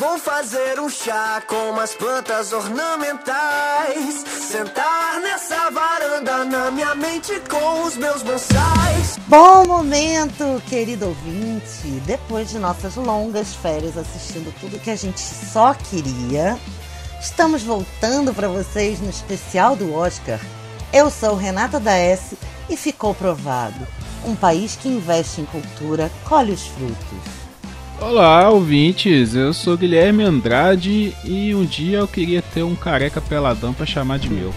Vou fazer um chá com umas plantas ornamentais. Sentar nessa varanda na minha mente com os meus bonsais. Bom momento, querido ouvinte. Depois de nossas longas férias assistindo tudo que a gente só queria, estamos voltando para vocês no especial do Oscar. Eu sou Renata da S e ficou provado. Um país que investe em cultura colhe os frutos. Olá, ouvintes. Eu sou Guilherme Andrade e um dia eu queria ter um careca peladão para chamar de meu.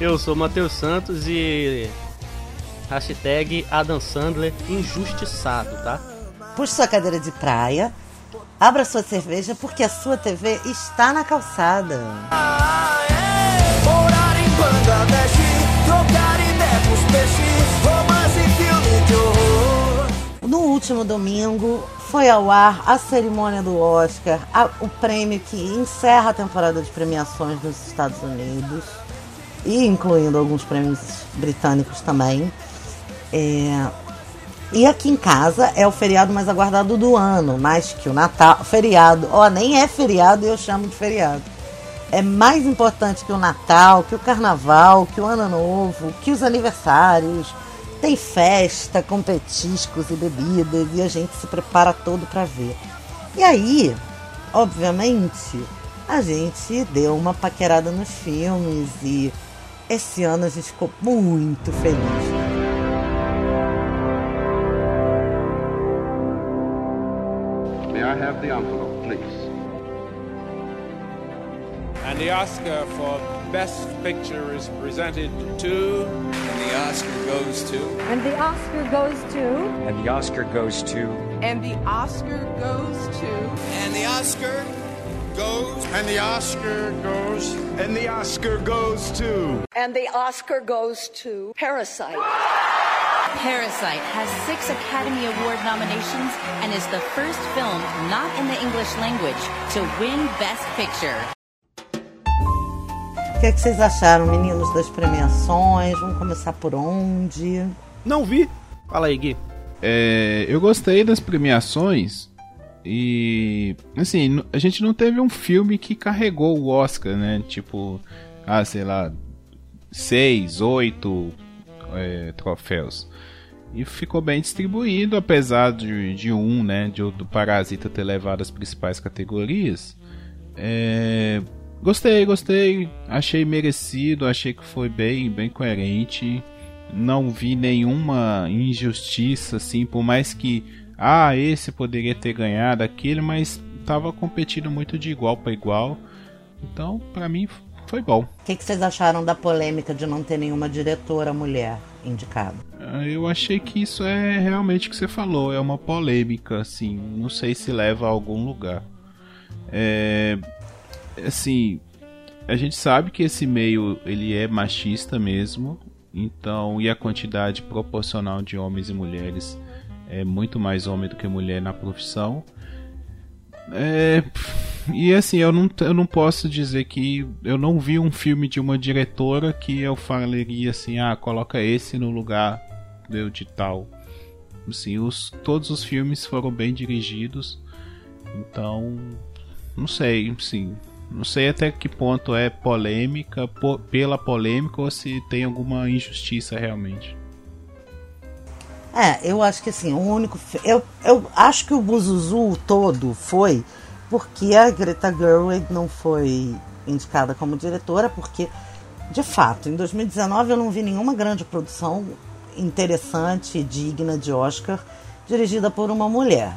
Eu sou Matheus Santos e hashtag Adam Sandler injustiçado, tá? Puxe sua cadeira de praia, abra sua cerveja porque a sua TV está na calçada. Ah, é. Morar em Bangladesh, trocar ideia com os peixes, No último domingo foi ao ar a cerimônia do Oscar, a- o prêmio que encerra a temporada de premiações nos Estados Unidos, e incluindo alguns prêmios britânicos também. É, E aqui em casa é o feriado mais aguardado do ano, mais que o Natal. Feriado, ó, nem é feriado e eu chamo de feriado. É mais importante que o Natal, que o Carnaval, que o Ano Novo, que os aniversários. Tem festa com petiscos e bebidas e a gente se prepara todo para ver. E aí, obviamente, a gente deu uma paquerada nos filmes e esse ano a gente ficou muito feliz. May I have the envelope, And the Oscar for Best Picture is presented to. And the Oscar goes to. And the Oscar goes to. And the Oscar goes to. And the Oscar goes to. And the Oscar goes. And the Oscar goes. And the Oscar goes to. And the Oscar goes to Parasite. Parasite has six Academy Award nominations and is the first film not in the English language to win Best Picture. O que, é que vocês acharam, meninos, das premiações? Vamos começar por onde? Não vi. Fala aí, Gui. É, eu gostei das premiações e assim, a gente não teve um filme que carregou o Oscar, né? Tipo, ah, sei lá, seis, oito é, troféus. E ficou bem distribuído, apesar de, de um, né, de, do Parasita ter levado as principais categorias. É, gostei, gostei, achei merecido, achei que foi bem, bem coerente. Não vi nenhuma injustiça, assim, por mais que, ah, esse poderia ter ganhado aquele, mas tava competindo muito de igual para igual. Então, pra mim, foi bom. O que, que vocês acharam da polêmica de não ter nenhuma diretora mulher indicada? Ah, Eu achei que isso é realmente o que você falou, é uma polêmica, assim, não sei se leva a algum lugar. É, assim, a gente sabe que esse meio ele é machista mesmo, então e a quantidade proporcional de homens e mulheres é muito mais homem do que mulher na profissão. É, e assim, eu não, eu não posso dizer que eu não vi um filme de uma diretora que eu falaria assim, ah, coloca esse no lugar do de tal. Assim, os, todos os filmes foram bem dirigidos, então não sei, sim, não sei até que ponto é polêmica po- pela polêmica ou se tem alguma injustiça realmente. É, eu acho que assim, o único. Eu, eu acho que o Buzuzu todo foi porque a Greta Gerwig não foi indicada como diretora, porque, de fato, em 2019 eu não vi nenhuma grande produção interessante, digna de Oscar, dirigida por uma mulher.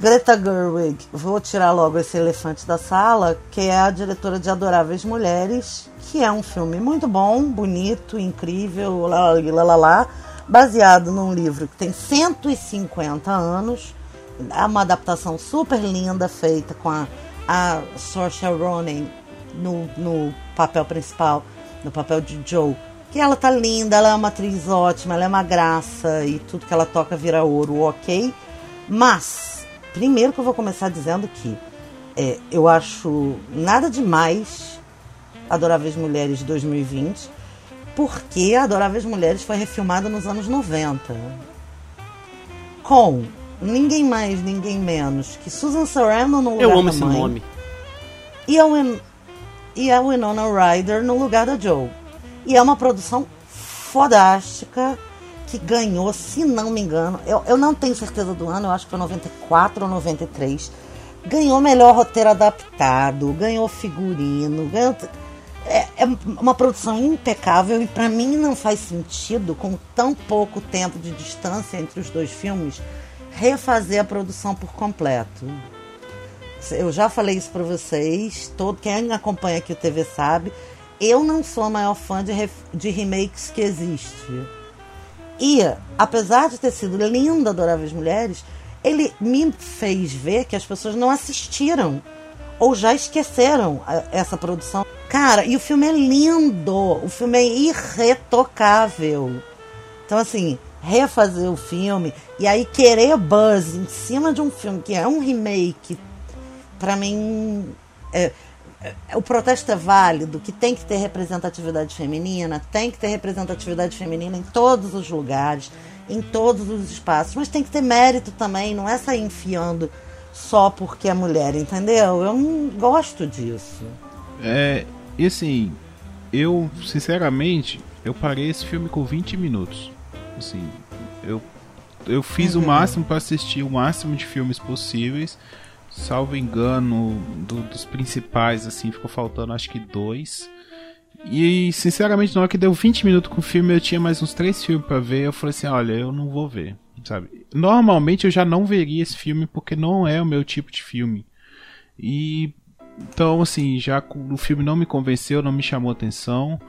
Greta Gerwig, vou tirar logo esse elefante da sala, que é a diretora de Adoráveis Mulheres, que é um filme muito bom, bonito, incrível, lá, lá, lá, lá, baseado num livro que tem 150 anos. É uma adaptação super linda, feita com a, a Saoirse Ronan no, no papel principal, no papel de Joe. Que ela tá linda, ela é uma atriz ótima, ela é uma graça e tudo que ela toca vira ouro, ok. Mas, primeiro que eu vou começar dizendo que é, eu acho nada demais Adoráveis Mulheres de 2020, porque Adoráveis Mulheres foi refilmada nos anos 90. Com ninguém mais, ninguém menos que Susan Sarandon no lugar Eu amo da esse mãe. nome. E a, Win e a Winona Ryder no lugar da Joe. E é uma produção fodástica que ganhou, se não me engano, eu, eu não tenho certeza do ano, eu acho que foi 94 ou 93. Ganhou melhor roteiro adaptado, ganhou figurino, ganhou. É, é uma produção impecável e para mim não faz sentido, com tão pouco tempo de distância entre os dois filmes, refazer a produção por completo. Eu já falei isso para vocês, todo quem acompanha aqui o TV sabe. Eu não sou a maior fã de, de remakes que existe. E, apesar de ter sido lindo Adoráveis Mulheres, ele me fez ver que as pessoas não assistiram ou já esqueceram a- essa produção. Cara, e o filme é lindo, o filme é irretocável. Então, assim, refazer o filme e aí querer buzz em cima de um filme que é um remake, pra mim, é- o protesto é válido, que tem que ter representatividade feminina, tem que ter representatividade feminina em todos os lugares, em todos os espaços, mas tem que ter mérito também, não é sair enfiando só porque é mulher, entendeu? Eu não gosto disso. É, e assim, eu, sinceramente, eu parei esse filme com 20 minutos. Assim, eu, eu fiz o Uhum. máximo para assistir o máximo de filmes possíveis. Salvo engano, do- dos principais, assim, ficou faltando acho que dois. E, sinceramente, na hora que deu 20 minutos com o filme, eu tinha mais uns três filmes pra ver. Eu falei assim: olha, eu não vou ver, sabe? Normalmente eu já não veria esse filme porque não é o meu tipo de filme. E então, assim, já o filme não me convenceu, não me chamou atenção.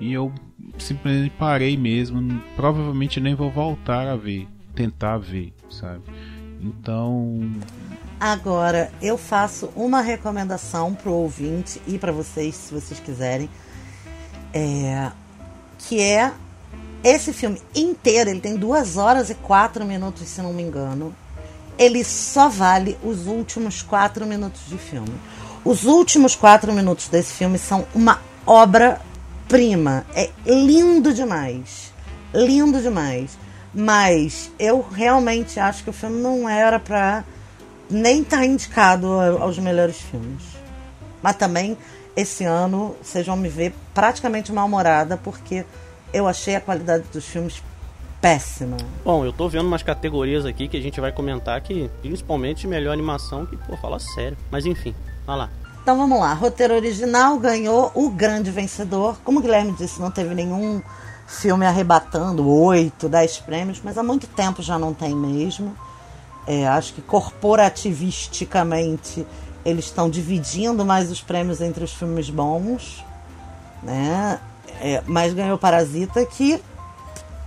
E eu simplesmente parei mesmo. Provavelmente nem vou voltar a ver, tentar ver, sabe? Então, Agora, eu faço uma recomendação pro ouvinte e para vocês, se vocês quiserem, é, que é esse filme inteiro, ele tem duas horas e quatro minutos, se não me engano. Ele só vale os últimos quatro minutos de filme. Os últimos quatro minutos desse filme são uma obra-prima. É lindo demais. Lindo demais. Mas eu realmente acho que o filme não era pra nem estar indicado aos melhores filmes. Mas também, esse ano, vocês vão me ver praticamente mal-humorada, porque eu achei a qualidade dos filmes péssima. Bom, eu tô vendo umas categorias aqui que a gente vai comentar que, principalmente melhor animação, que, pô, fala sério. Mas enfim, vai lá. Então vamos lá, roteiro original ganhou o grande vencedor. Como o Guilherme disse, não teve nenhum filme arrebatando 8, 10 prêmios, mas há muito tempo já não tem mesmo. É, acho que corporativisticamente eles estão dividindo mais os prêmios entre os filmes bons, né? É, mas ganhou Parasita, que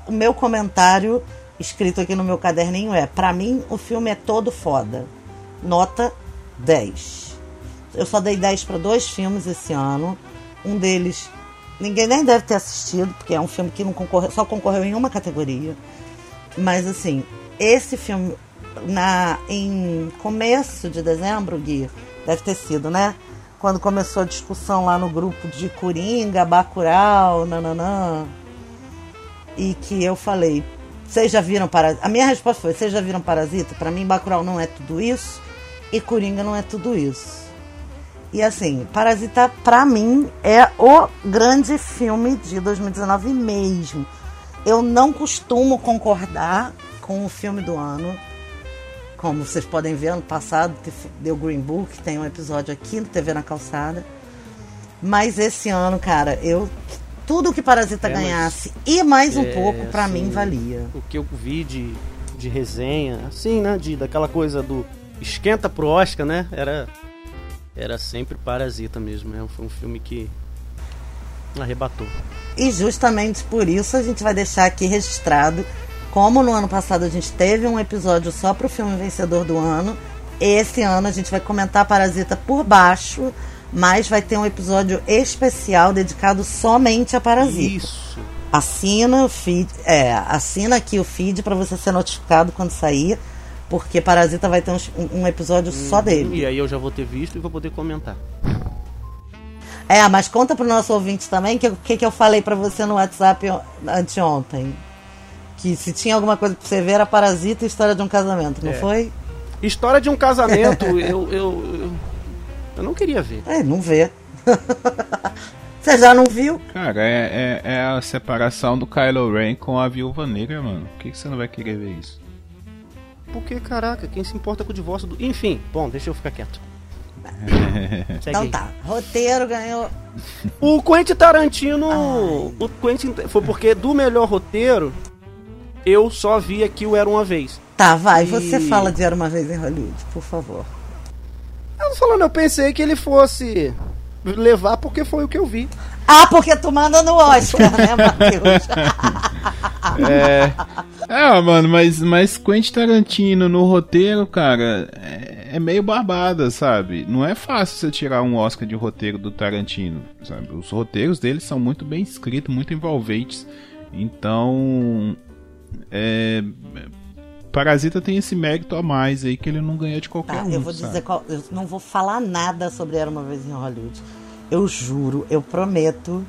o meu comentário escrito aqui no meu caderninho é: pra mim o filme é todo foda. Nota 10. Eu só dei 10 para dois filmes esse ano. Um deles ninguém nem deve ter assistido, porque é um filme que não concorre, só concorreu em uma categoria. Mas assim, esse filme na em começo de dezembro, Gui, deve ter sido, né? Quando começou a discussão lá no grupo de Coringa, Bacurau, nananã. E que eu falei, vocês já viram Parasita? A minha resposta foi, vocês já viram Parasita? Pra mim, Bacurau não é tudo isso e Coringa não é tudo isso. E assim, Parasita, pra mim, é o grande filme de 2019 mesmo. Eu não costumo concordar com o filme do ano. Como vocês podem ver, ano passado deu Green Book, tem um episódio aqui no TV na Calçada. Mas esse ano, cara, eu. Tudo que Parasita É, ganhasse e mais um É, pouco, pra assim, mim, valia. O que eu vi de, de resenha, assim, né? De, daquela coisa do esquenta pro Oscar, né? Era, era sempre Parasita mesmo. Né? Foi um filme que arrebatou. E justamente por isso a gente vai deixar aqui registrado. Como no ano passado a gente teve um episódio só pro filme vencedor do ano, esse ano a gente vai comentar Parasita por baixo, mas vai ter um episódio especial dedicado somente a Parasita. Isso. Assina o feed, é, assina aqui o feed para você ser notificado quando sair, porque Parasita vai ter um, um episódio só dele. E aí eu já vou ter visto e vou poder comentar. É, mas conta pro nosso ouvinte também que o que, que eu falei pra você no WhatsApp o- anteontem. Que se tinha alguma coisa pra você ver era Parasita e História de um Casamento, não É. foi? História de um casamento, eu, eu, eu, eu não queria ver. É, não vê. você já não viu? Cara, é, é, é a separação do Kylo Ren com a Viúva Negra, mano. Por que, que você não vai querer ver isso? Porque, caraca, quem se importa com o divórcio do. Enfim, bom, deixa eu ficar quieto. Então tá, roteiro ganhou. O Quentin Tarantino. O Quentin. Foi porque do melhor roteiro, eu só vi aqui o Era Uma Vez. Tá, vai, E- você fala de Era Uma Vez em Hollywood, por favor. Eu tô falando, eu pensei que ele fosse levar porque foi o que eu vi. Ah, porque tu manda no Oscar, né, Matheus? É. É, mano, mas, mas Quentin Tarantino no roteiro, cara, é, é meio barbada, sabe? Não é fácil você tirar um Oscar de roteiro do Tarantino, sabe? Os roteiros dele são muito bem escritos, muito envolventes. Então. É. Parasita tem esse mérito a mais aí que ele não ganha de qualquer Tá, um. eu vou sabe? dizer qual. Eu não vou falar nada sobre Era uma vez em Hollywood. Eu juro, eu prometo.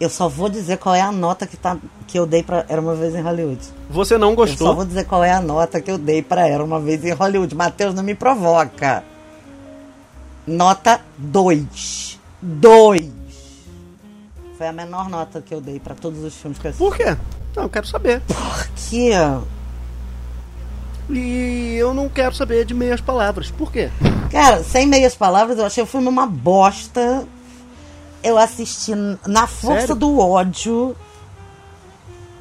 Eu só vou dizer qual é a nota que, tá, que eu dei pra Era uma vez em Hollywood. Você não Eu gostou? só vou dizer qual é a nota que eu dei pra Era uma vez em Hollywood. Matheus, não me provoca. Nota 2. 2. Foi a menor nota que eu dei pra todos os filmes que eu assisti. Por quê? Não, eu quero saber. Porque E eu não quero saber de meias palavras. Por quê? Cara, sem meias palavras, eu achei o filme uma bosta. Eu assisti na força Sério? do ódio.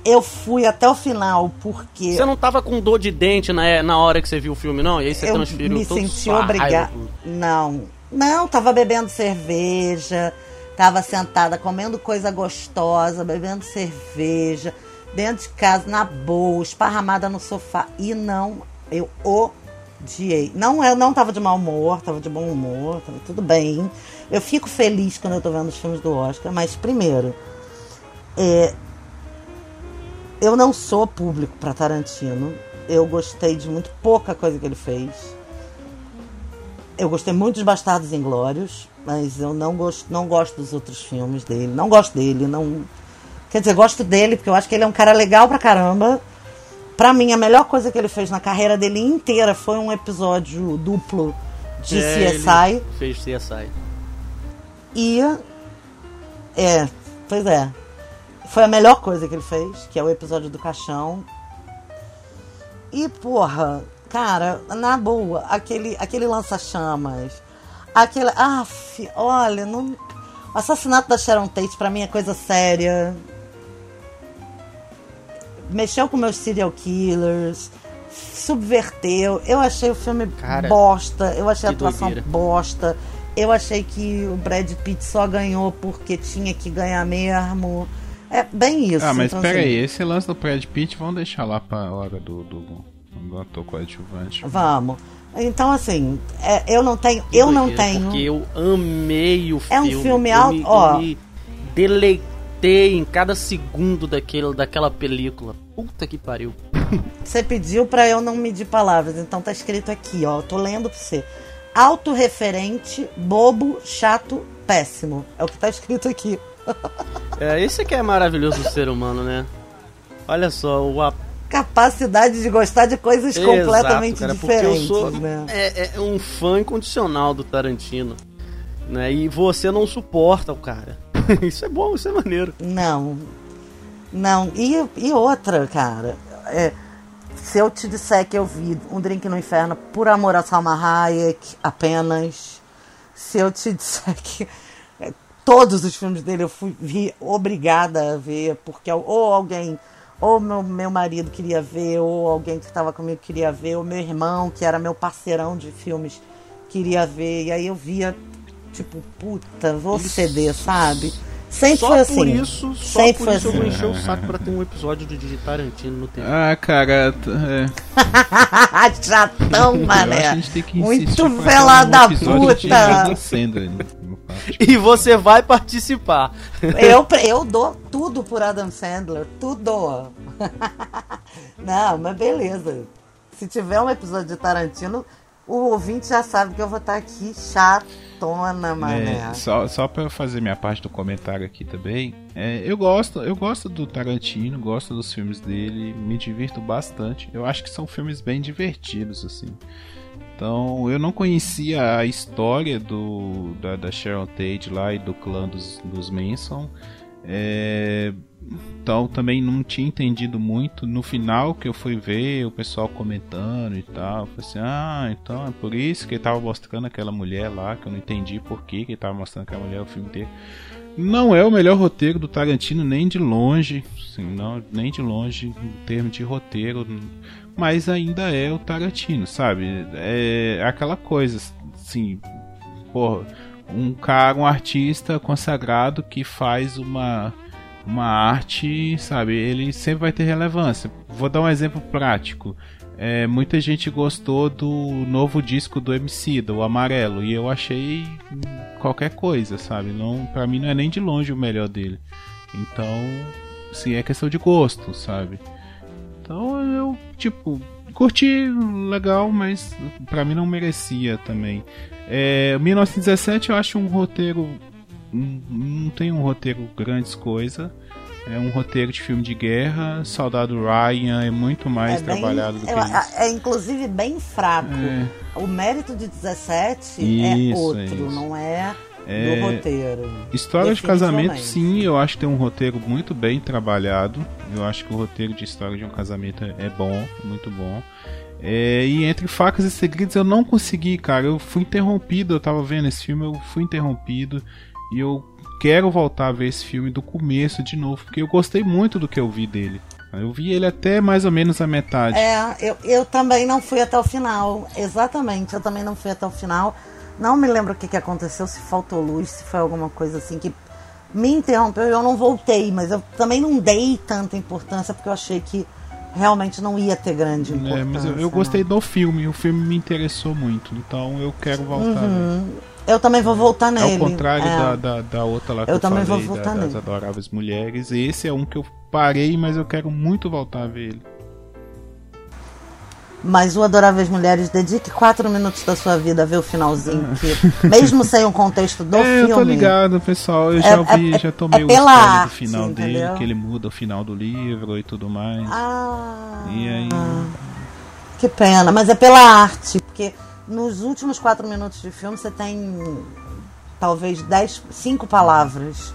Eu fui até o final porque Você não tava com dor de dente na, na hora que você viu o filme, não? E aí você eu transferiu me todo senti obrigada. Não, não, tava bebendo cerveja, tava sentada comendo coisa gostosa, bebendo cerveja, dentro de casa, na boa, esparramada no sofá. E não, eu odiei. Não, eu não tava de mau humor, tava de bom humor, tava tudo bem. Eu fico feliz quando eu tô vendo os filmes do Oscar, mas primeiro, é, eu não sou público pra Tarantino. Eu gostei de muito pouca coisa que ele fez. Eu gostei muito dos Bastardos Inglórios, mas eu não gosto, não gosto dos outros filmes dele. Não gosto dele, não. Quer dizer, gosto dele porque eu acho que ele é um cara legal pra caramba. Pra mim, a melhor coisa que ele fez na carreira dele inteira foi um episódio duplo de É, CSI. Fez CSI. E. É, pois é. Foi a melhor coisa que ele fez, que é o episódio do caixão. E, porra, cara, na boa, aquele, aquele lança-chamas. Aquele. Ah, olha, não. O assassinato da Sharon Tate pra mim é coisa séria. Mexeu com meus serial killers. Subverteu. Eu achei o filme Cara, bosta. Eu achei a atuação doideira. bosta. Eu achei que o Brad Pitt só ganhou porque tinha que ganhar mesmo. É bem isso. Ah, mas então, pera assim, aí, esse lance do Brad Pitt, vamos deixar lá pra hora do, do, do ator coadjuvante. Vamos. Então, assim, é, eu não tenho. Que eu não doideira, tenho. Porque eu amei o É um filme. filme alto- ó. Me deleitei em cada segundo daquele, daquela película. Puta que pariu. Você pediu pra eu não medir palavras, então tá escrito aqui, ó. Eu tô lendo pra você. Autorreferente, bobo, chato, péssimo. É o que tá escrito aqui. É, esse que é maravilhoso do ser humano, né? Olha só, o a- Capacidade de gostar de coisas completamente cara, diferentes, eu sou né? é, é um fã incondicional do Tarantino. Né? E você não suporta o cara. isso é bom, isso é maneiro. Não. Não. E, e outra, cara. é, se eu te disser que eu vi Um Drink no Inferno por amor a Salma Hayek apenas. Se eu te disser que é, todos os filmes dele eu fui vi obrigada a ver, porque ou alguém, ou meu, meu marido queria ver, ou alguém que estava comigo queria ver, ou meu irmão, que era meu parceirão de filmes, queria ver. E aí eu via, tipo, puta, vou Isso. ceder, sabe? Sempre só foi assim. por isso, só Sempre por foi isso eu vou assim. encher o saco pra ter um episódio do de Tarantino no tempo. Ah, cara, é. Chatão, mané. a gente tem que Muito vela um da puta. E você vai participar. Eu, eu dou tudo por Adam Sandler, tudo. Não, mas beleza. Se tiver um episódio de Tarantino, o ouvinte já sabe que eu vou estar aqui chatona, mané. É, só só para fazer minha parte do comentário aqui também, é, eu gosto eu gosto do Tarantino, gosto dos filmes dele, me divirto bastante. Eu acho que são filmes bem divertidos assim. Então, eu não conhecia a história do da, da Sharon Tate lá e do clã dos, dos Manson. É, então também não tinha entendido muito. No final que eu fui ver o pessoal comentando e tal, falei assim, ah, então é por isso que ele tava mostrando aquela mulher lá, que eu não entendi por que ele tava mostrando aquela mulher o filme inteiro. Não é o melhor roteiro do Tarantino, nem de longe, assim, não, nem de longe, em termos de roteiro, mas ainda é o Tarantino, sabe? É aquela coisa, assim, porra, um cara, um artista consagrado que faz uma uma arte, sabe, ele sempre vai ter relevância. Vou dar um exemplo prático. É, muita gente gostou do novo disco do MC, do Amarelo, e eu achei qualquer coisa, sabe? Não, para mim não é nem de longe o melhor dele. Então, sim, é questão de gosto, sabe? Então eu, tipo, curti legal, mas para mim não merecia também. É, 1917 eu acho um roteiro não tem um roteiro grandes coisas. É um roteiro de filme de guerra. Soldado Ryan é muito mais é bem, trabalhado do que é, isso. É inclusive bem fraco. É. O mérito de 17 é isso, é outro, não é é, do roteiro. História de casamento, sim, eu acho que tem um roteiro muito bem trabalhado. Eu acho que o roteiro de história de um casamento é bom, muito bom. É, e entre facas e segredos eu não consegui, cara. Eu fui interrompido. Eu tava vendo esse filme, eu fui interrompido. E eu quero voltar a ver esse filme do começo de novo, porque eu gostei muito do que eu vi dele. Eu vi ele até mais ou menos a metade. É, eu, eu também não fui até o final. Exatamente, eu também não fui até o final. Não me lembro o que, que aconteceu, se faltou luz, se foi alguma coisa assim que me interrompeu e eu não voltei, mas eu também não dei tanta importância porque eu achei que realmente não ia ter grande importância. É, mas eu, eu gostei do filme, o filme me interessou muito, então eu quero voltar. Uhum. Eu também vou voltar nele. Ao contrário é. da, da, da, outra lá que eu, eu também falei, vou voltar da, nele. das Adoráveis Mulheres. Esse é um que eu parei, mas eu quero muito voltar a ver ele. Mas o Adoráveis Mulheres, dedique quatro minutos da sua vida a ver o finalzinho, que, mesmo sem o contexto do é, filme. Eu tô ligado, pessoal. Eu é, já ouvi, é, já tomei é o arte, do final dele, que ele muda o final do livro e tudo mais. Ah, e aí. Que pena, mas é pela arte, porque nos últimos quatro minutos de filme você tem talvez dez, cinco palavras,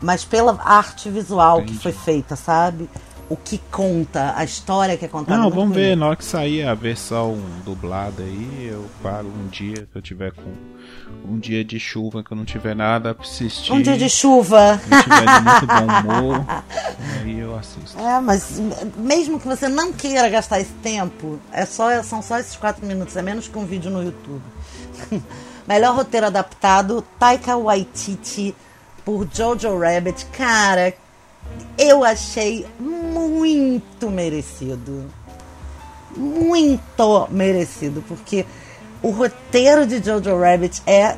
mas pela arte visual Entendi. que foi feita, sabe? O que conta, a história que é contada. Não, vamos ver, na hora que sair a versão dublada aí, eu paro um dia que eu tiver com um dia de chuva que eu não tiver nada pra assistir. Um dia de chuva. Se tiver de muito bom humor, aí eu assisto. É, mas mesmo que você não queira gastar esse tempo, é só, são só esses quatro minutos, é menos que um vídeo no YouTube. Melhor roteiro adaptado, Taika Waititi por Jojo Rabbit. Cara, eu achei muito merecido. Muito merecido, porque o roteiro de Jojo Rabbit é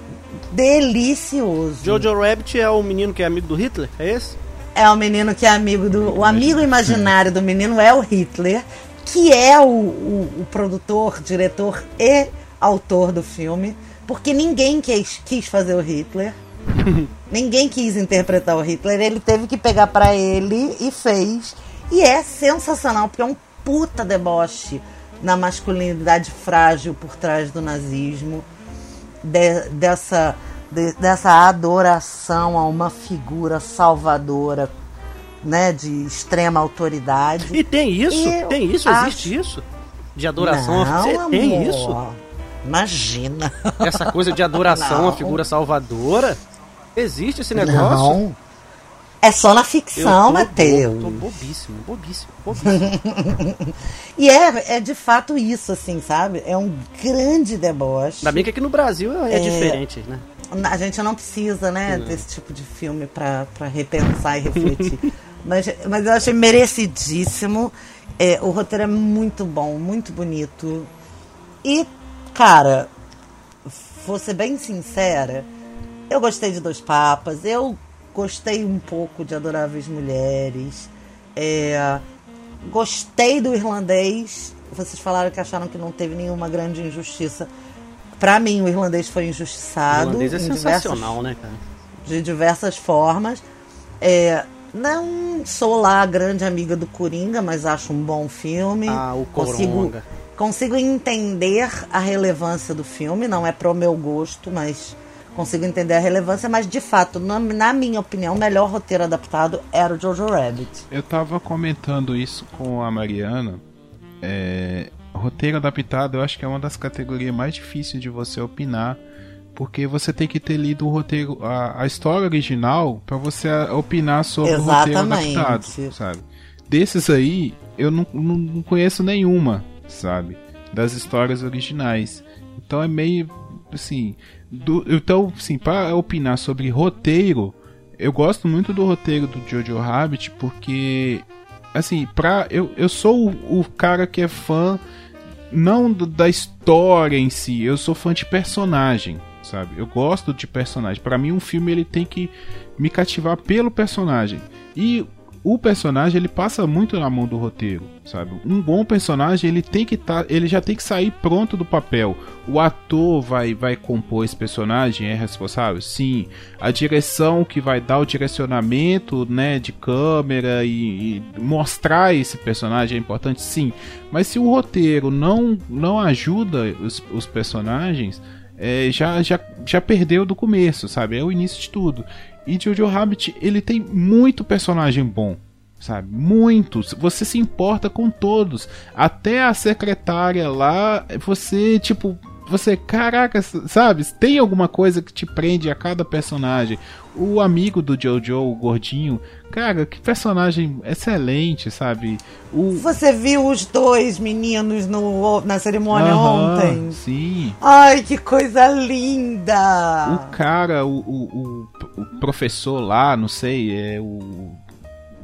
delicioso. Jojo Rabbit é o menino que é amigo do Hitler? É esse? É o menino que é amigo do. O amigo imaginário do menino é o Hitler, que é o, o, o produtor, diretor e autor do filme, porque ninguém quis, quis fazer o Hitler. ninguém quis interpretar o Hitler, ele teve que pegar para ele e fez. E é sensacional, porque é um puta deboche na masculinidade frágil por trás do nazismo, de, dessa, de, dessa adoração a uma figura salvadora, né, de extrema autoridade. E tem isso? E tem isso? Acho... Existe isso? De adoração Não, a... Tem isso? Imagina. Essa coisa de adoração à figura salvadora? Existe esse negócio? Não. É só na ficção, Matheus. Tô bobíssimo, bobíssimo, bobíssimo. e é, é de fato isso, assim, sabe? É um grande deboche. Ainda bem que aqui no Brasil é, é diferente, né? A gente não precisa, né, não. desse tipo de filme pra, pra repensar e refletir. mas, mas eu achei merecidíssimo. É, o roteiro é muito bom, muito bonito. E, cara, vou ser bem sincera, eu gostei de Dois Papas, eu gostei um pouco de Adoráveis Mulheres, é, gostei do irlandês vocês falaram que acharam que não teve nenhuma grande injustiça. Pra mim, o irlandês foi O injustiçado. irlandês é sensacional, diversas, né, cara? De diversas formas. É, não sou lá a grande amiga do Coringa, mas acho um bom filme. Ah, o consigo, Coronga. consigo entender a relevância do filme. Não é pro meu gosto, mas consigo entender a relevância. Mas, de fato, na, na minha opinião, o melhor roteiro adaptado era o Jojo Rabbit. Eu tava comentando isso com a Mariana. É, roteiro adaptado eu acho que é uma das categorias mais difíceis de você opinar. Porque você tem que ter lido o roteiro, a, a história original, pra você opinar sobre o roteiro Exatamente. adaptado, sabe? Desses aí, eu não, não, não conheço nenhuma, sabe? Das histórias originais. Então é meio assim. Do- então, assim, para opinar sobre roteiro, eu gosto muito do roteiro do Jojo Rabbit porque assim, pra, eu, eu sou o, o cara que é fã não do- da história em si, eu sou fã de personagem, sabe? Eu gosto de personagem. Pra mim um filme ele tem que me cativar pelo personagem. E o personagem ele passa muito na mão do roteiro, sabe? Um bom personagem ele tem que tá, ele já tem que sair pronto do papel. O ator vai vai compor esse personagem é responsável, sim. A direção que vai dar o direcionamento, né, de câmera e, e mostrar esse personagem é importante, sim. Mas se o roteiro não não ajuda os, os personagens é, já, já, já perdeu do começo, sabe? É o início de tudo. E Jojo Rabbit, ele tem muito personagem bom, sabe? Muitos. Você se importa com todos. Até a secretária lá, você, tipo, você, caraca, sabe? Tem alguma coisa que te prende a cada personagem. O amigo do Jojo, o gordinho, cara, que personagem excelente, sabe? O Você viu os dois meninos no, na cerimônia Aham, ontem? Sim. Ai, que coisa linda! O cara, o, o, o, o professor lá, não sei, é o.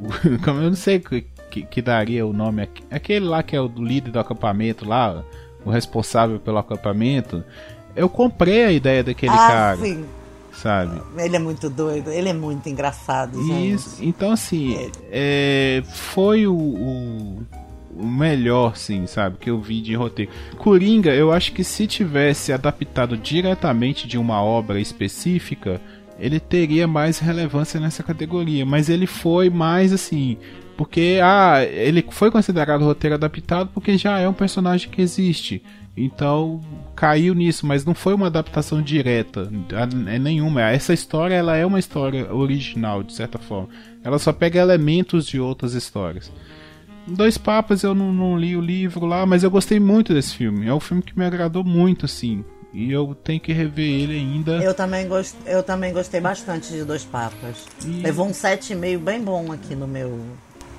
como eu não sei que, que, que daria o nome. Aquele lá que é o líder do acampamento lá, o responsável pelo acampamento. Eu comprei a ideia daquele ah, cara, sim. sabe? Ele é muito doido, ele é muito engraçado, gente. Isso, então assim, é, foi o, o, o melhor, sim, sabe, que eu vi de roteiro. Coringa, eu acho que se tivesse adaptado diretamente de uma obra específica, ele teria mais relevância nessa categoria, mas ele foi mais assim, porque ah, ele foi considerado roteiro adaptado porque já é um personagem que existe. Então caiu nisso, mas não foi uma adaptação direta, é nenhuma. Essa história ela é uma história original de certa forma. Ela só pega elementos de outras histórias. Dois Papas eu não, não li o livro lá, mas eu gostei muito desse filme. É um filme que me agradou muito, assim. E eu tenho que rever ele ainda. Eu também, gost... eu também gostei bastante de Dois Papas. E- Levou um 7,5 bem bom aqui no meu.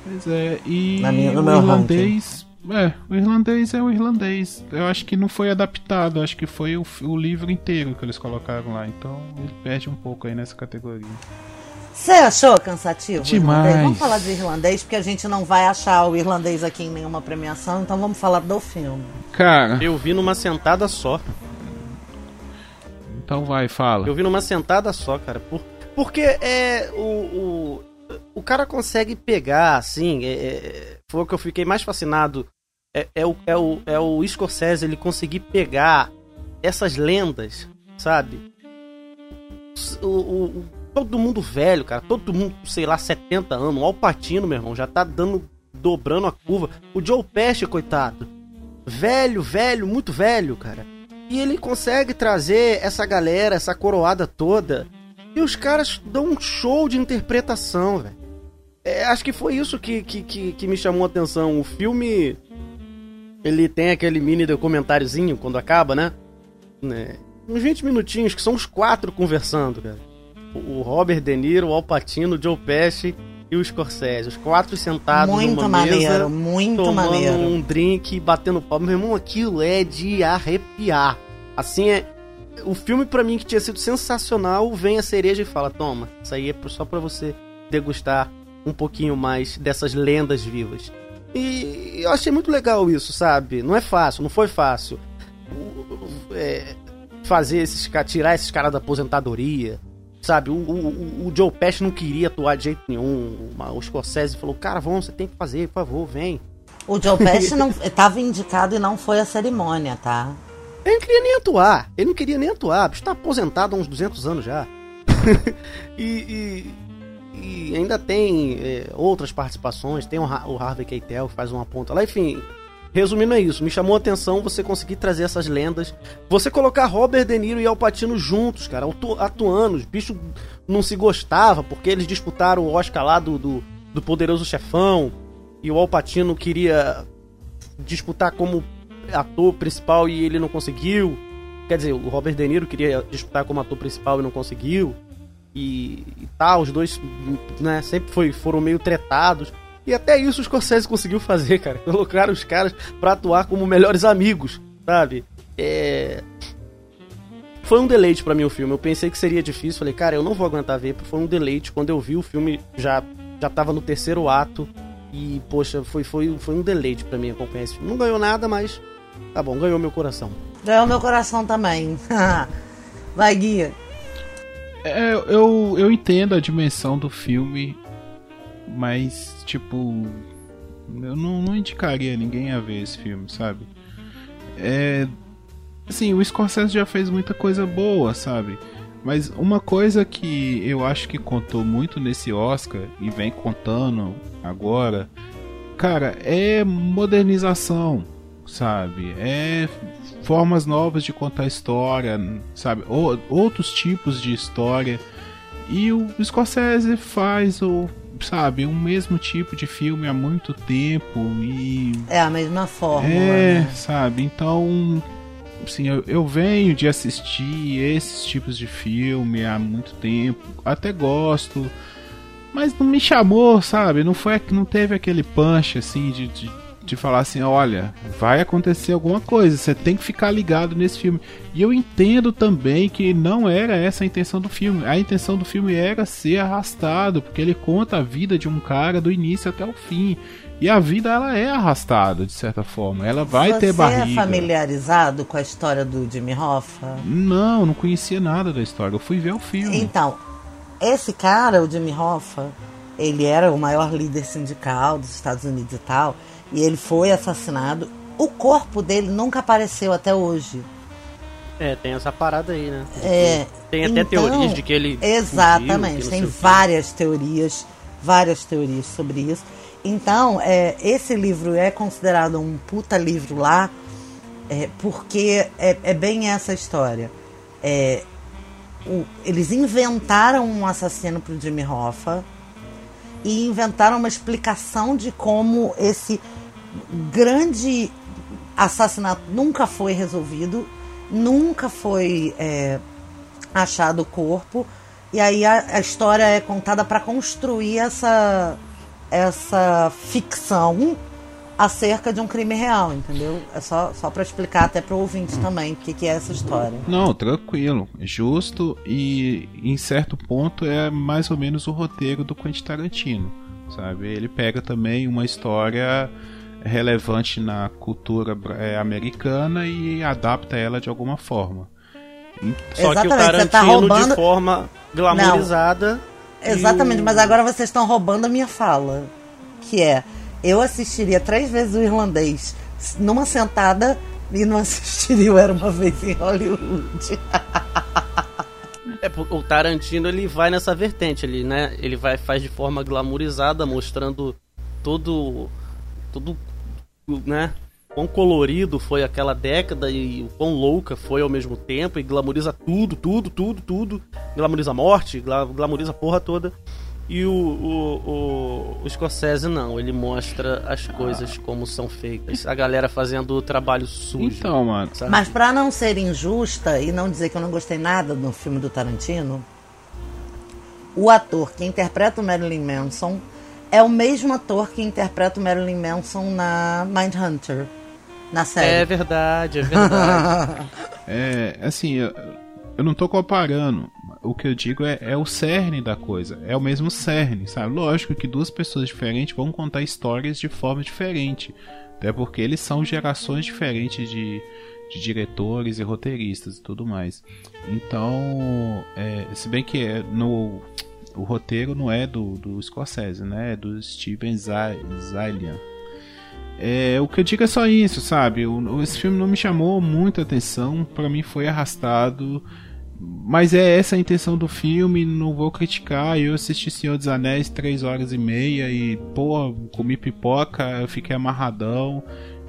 Pois é, e Na minha- no o irlandês. É, o irlandês é o irlandês. Eu acho que não foi adaptado, acho que foi o, o livro inteiro que eles colocaram lá. Então ele perde um pouco aí nessa categoria. Você achou cansativo? Demais. irlandês? Vamos falar de irlandês, porque a gente não vai achar o irlandês aqui em nenhuma premiação, então vamos falar do filme. Cara, Eu vi numa sentada só. então vai, fala. Eu vi numa sentada só, cara. Por, porque é o, o, o cara consegue pegar, assim. é- é- foi o que eu fiquei mais fascinado. É, é, o, é, o, é o Scorsese ele conseguir pegar essas lendas, sabe? O, o- o- todo mundo velho, cara. Todo mundo, sei lá, 70 anos. O Alpatino, meu irmão, já tá dando. dobrando a curva. O Joe Pesci, coitado. Velho, velho, muito velho, cara. E ele consegue trazer essa galera, essa coroada toda. E os caras dão um show de interpretação, velho. É, acho que foi isso que, que, que, que me chamou a atenção. O filme. Ele tem aquele mini documentáriozinho quando acaba, né? né? Uns 20 minutinhos, que são os quatro conversando, cara. O o Robert De Niro, o Al Pacino, o Joe Pesci e o Scorsese. Os quatro sentados muito numa maneiro, mesa, muito tomando maneiro. um drink, batendo palma. Meu irmão, aquilo é de arrepiar. Assim é. O filme pra mim que tinha sido sensacional, vem a cereja e fala: "Toma, isso aí é só pra você degustar um pouquinho mais dessas lendas vivas". E eu achei muito legal isso, sabe? Não é fácil, não foi fácil. É, fazer esses tirar esses caras da aposentadoria, sabe? O, o, o- Joe Pesci não queria atuar de jeito nenhum. O Scorsese falou: "Cara, vamos, você tem que fazer, por favor, vem". O Joe Pesci não estava indicado e não foi à cerimônia, tá? Ele não queria nem atuar. Ele não queria nem atuar. O bicho tá aposentado há uns 200 anos já. e, e, e, ainda tem é, outras participações. Tem o, o Harvey Keitel que faz uma ponta lá. Enfim, resumindo é isso. Me chamou a atenção você conseguir trazer essas lendas. Você colocar Robert De Niro e Al Pacino juntos, cara, atuando. Os bichos não se gostavam porque eles disputaram o Oscar lá do, do, do Poderoso Chefão. E o Al Pacino queria disputar como ator principal e ele não conseguiu. Quer dizer, o Robert De Niro queria disputar como ator principal e não conseguiu. E, e tal, os dois né, sempre foi, foram meio tretados. E até isso o Scorsese conseguiu fazer, cara. Colocaram os caras para atuar como melhores amigos, sabe? É... Foi um deleite para mim o filme. Eu pensei que seria difícil. Falei, cara, eu não vou aguentar ver. Foi um deleite. Quando eu vi o filme, já, já tava no terceiro ato. E, poxa, foi, foi, foi um deleite para mim acompanhar esse filme. Não ganhou nada, mas Tá bom, ganhou meu coração. Ganhou meu coração também. Vai, guia. É, eu, eu entendo a dimensão do filme, mas, tipo, eu não, não indicaria ninguém a ver esse filme, sabe? É. Assim, o Scorsese já fez muita coisa boa, sabe? Mas uma coisa que eu acho que contou muito nesse Oscar e vem contando agora, cara, é modernização sabe? É formas novas de contar história, sabe? Ou, outros tipos de história. E o Scorsese faz o, sabe, o mesmo tipo de filme há muito tempo e é a mesma forma. É, né? sabe? Então, assim, eu, eu venho de assistir esses tipos de filme há muito tempo, até gosto, mas não me chamou, sabe? Não foi, não teve aquele punch assim de, de de falar assim, olha, vai acontecer alguma coisa, você tem que ficar ligado nesse filme. E eu entendo também que não era essa a intenção do filme. A intenção do filme era ser arrastado, porque ele conta a vida de um cara do início até o fim. E a vida ela é arrastada de certa forma. Ela vai Você ter barriga. Você é familiarizado com a história do Jimmy Hoffa? Não, não conhecia nada da história. Eu fui ver o filme. Então, esse cara, o Jimmy Hoffa, ele era o maior líder sindical dos Estados Unidos e tal e ele foi assassinado. O corpo dele nunca apareceu até hoje. É, tem essa parada aí, né? É, tem até então, teorias de que ele. Exatamente, fugiu, tem várias teorias, várias teorias sobre isso. Então, é, esse livro é considerado um puta livro lá, é, porque é, é, bem essa história. É, o, eles inventaram um assassino pro Jimmy Hoffa e inventaram uma explicação de como esse grande assassinato nunca foi resolvido, nunca foi é, achado o corpo. E aí a, a história é contada para construir essa, essa ficção acerca de um crime real, entendeu? É só, só para explicar até para o ouvinte também o que, que é essa história. Não, tranquilo, justo e em certo ponto é mais ou menos o roteiro do Quentin Tarantino, sabe? Ele pega também uma história relevante na cultura é, americana e adapta ela de alguma forma. Só Exatamente, que o tá Tarantino tá roubando... de forma glamourizada. Exatamente, o... mas agora vocês estão roubando a minha fala. Que é, eu assistiria três vezes o irlandês numa sentada e não assistiria o Era Uma Vez em Hollywood. É, o Tarantino ele vai nessa vertente, ele, né? Ele vai faz de forma glamourizada, mostrando todo todo né? Quão colorido foi aquela década e o quão louca foi ao mesmo tempo e glamoriza tudo, tudo, tudo, tudo. Glamoriza a morte, glamoriza a porra toda. E o, o, o, o Scorsese não, ele mostra as coisas ah. como são feitas. A galera fazendo o trabalho sujo. Então, mano. Sabe? Mas pra não ser injusta e não dizer que eu não gostei nada do filme do Tarantino, o ator que interpreta o Marilyn Manson é o mesmo ator que interpreta o Marilyn Manson na Mindhunter, na série. É verdade, é verdade. é, assim, eu, eu não tô comparando. O que eu digo é, é o cerne da coisa. É o mesmo cerne, sabe? Lógico que duas pessoas diferentes vão contar histórias de forma diferente. Até porque eles são gerações diferentes de, de diretores e roteiristas e tudo mais. Então, é, se bem que é no o roteiro não é do, do Scorsese, né? É do Steven Zaillian. É, o que eu digo é só isso, sabe? O, esse filme não me chamou muita atenção, para mim foi arrastado. Mas é essa a intenção do filme, não vou criticar. Eu assisti Senhor dos Anéis 3 horas e meia e, pô, comi pipoca, eu fiquei amarradão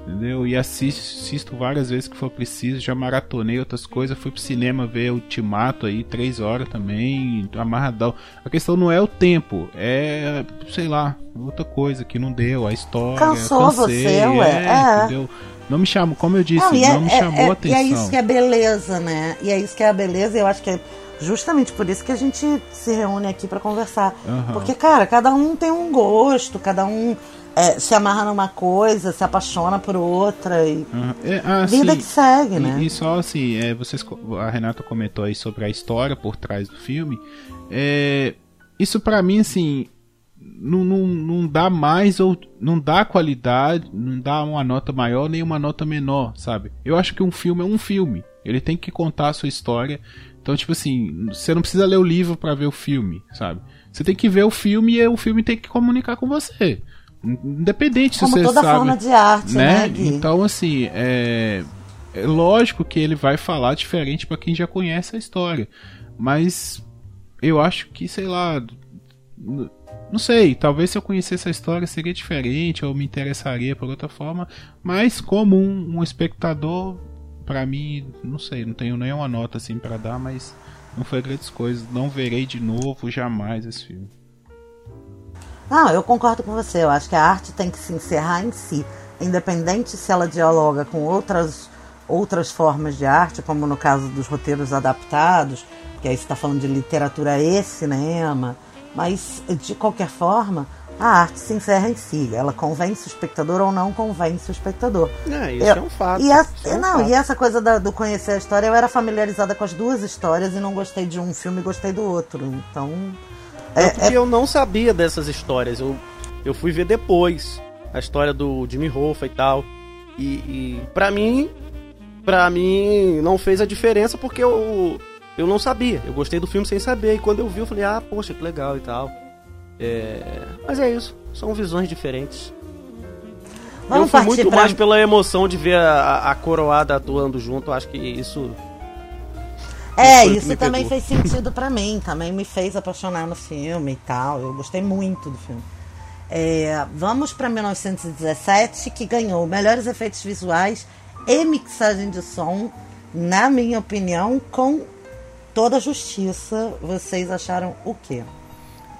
entendeu? E assisto, assisto várias vezes que for preciso, já maratonei outras coisas, fui pro cinema ver Ultimato aí, três horas também, amarradão. A questão não é o tempo, é, sei lá, outra coisa que não deu, a história. Cansou cansei, você, ué? É, é. entendeu? Não me chamou, como eu disse, não, não é, me chamou é, a atenção. E é isso que é beleza, né? E é isso que é a beleza, eu acho que é justamente por isso que a gente se reúne aqui para conversar. Uhum. Porque, cara, cada um tem um gosto, cada um é, se amarra numa coisa, se apaixona por outra e uhum. é, ah, vida sim, que segue, né? E, só assim, é, vocês, a Renata comentou aí sobre a história por trás do filme. É, isso para mim assim não, não, não dá mais ou não dá qualidade, não dá uma nota maior nem uma nota menor, sabe? Eu acho que um filme é um filme. Ele tem que contar a sua história. Então, tipo assim, você não precisa ler o livro para ver o filme, sabe? Você tem que ver o filme e o filme tem que comunicar com você. Independente Como se você toda sabe, forma de arte, né, né Então, assim, é, é lógico que ele vai falar diferente para quem já conhece a história. Mas eu acho que, sei lá, não sei, talvez se eu conhecesse a história seria diferente, ou me interessaria por outra forma, mas como um, um espectador, para mim, não sei, não tenho nenhuma nota assim para dar, mas não foi grandes coisas, não verei de novo jamais esse filme. Não, eu concordo com você. Eu acho que a arte tem que se encerrar em si, independente se ela dialoga com outras outras formas de arte, como no caso dos roteiros adaptados, que aí você está falando de literatura e cinema. Mas de qualquer forma, a arte se encerra em si. Ela convence o espectador ou não convence o espectador. É, isso eu, é um fato. E, a, é um não, fato. e essa coisa da, do conhecer a história, eu era familiarizada com as duas histórias e não gostei de um filme e gostei do outro. Então. É, porque é... eu não sabia dessas histórias. Eu, eu fui ver depois a história do Jimmy Hoffa e tal. E, e para mim, para mim não fez a diferença porque eu eu não sabia. Eu gostei do filme sem saber e quando eu vi eu falei: "Ah, poxa, que legal" e tal. É... mas é isso, são visões diferentes. Vamos eu fui muito pra... mais pela emoção de ver a, a coroada atuando junto. Acho que isso é, isso também fez sentido para mim, também me fez apaixonar no filme e tal. Eu gostei muito do filme. É, vamos para 1917, que ganhou melhores efeitos visuais e mixagem de som, na minha opinião, com toda justiça. Vocês acharam o quê?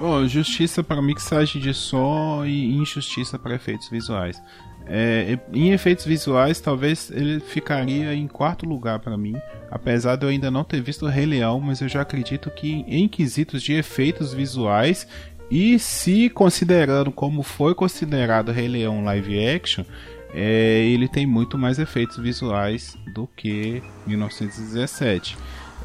Oh, justiça para mixagem de som e injustiça para efeitos visuais. É, em efeitos visuais, talvez ele ficaria em quarto lugar para mim, apesar de eu ainda não ter visto o Rei Leão, mas eu já acredito que em quesitos de efeitos visuais e se considerando como foi considerado Rei Leão live action, é, ele tem muito mais efeitos visuais do que 1917.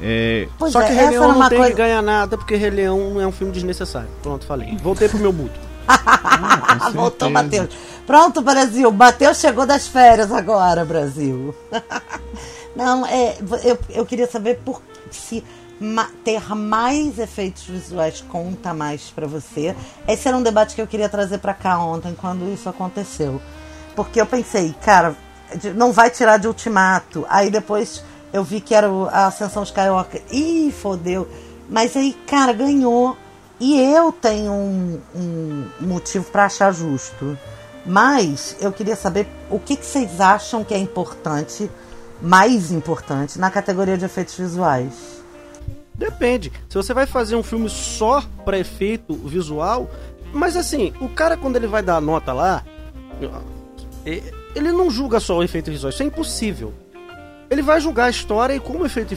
É... Só que é, Rei Leão não tem coisa... que ganhar nada porque Rei Leão é um filme desnecessário. Pronto, falei. Voltei pro meu mudo. ah, Voltou, Matheus. Pronto, Brasil. Bateu, chegou das férias agora, Brasil. Não, é, eu, eu queria saber por se ma, ter mais efeitos visuais conta mais para você. Esse era um debate que eu queria trazer para cá ontem, quando isso aconteceu. Porque eu pensei, cara, não vai tirar de ultimato. Aí depois eu vi que era a Ascensão Skywalker. Ih, fodeu. Mas aí, cara, ganhou. E eu tenho um, um motivo para achar justo. Mas eu queria saber o que, que vocês acham que é importante, mais importante, na categoria de efeitos visuais. Depende. Se você vai fazer um filme só para efeito visual, mas assim, o cara quando ele vai dar a nota lá, ele não julga só o efeito visual, isso é impossível ele vai julgar a história e como o efeito,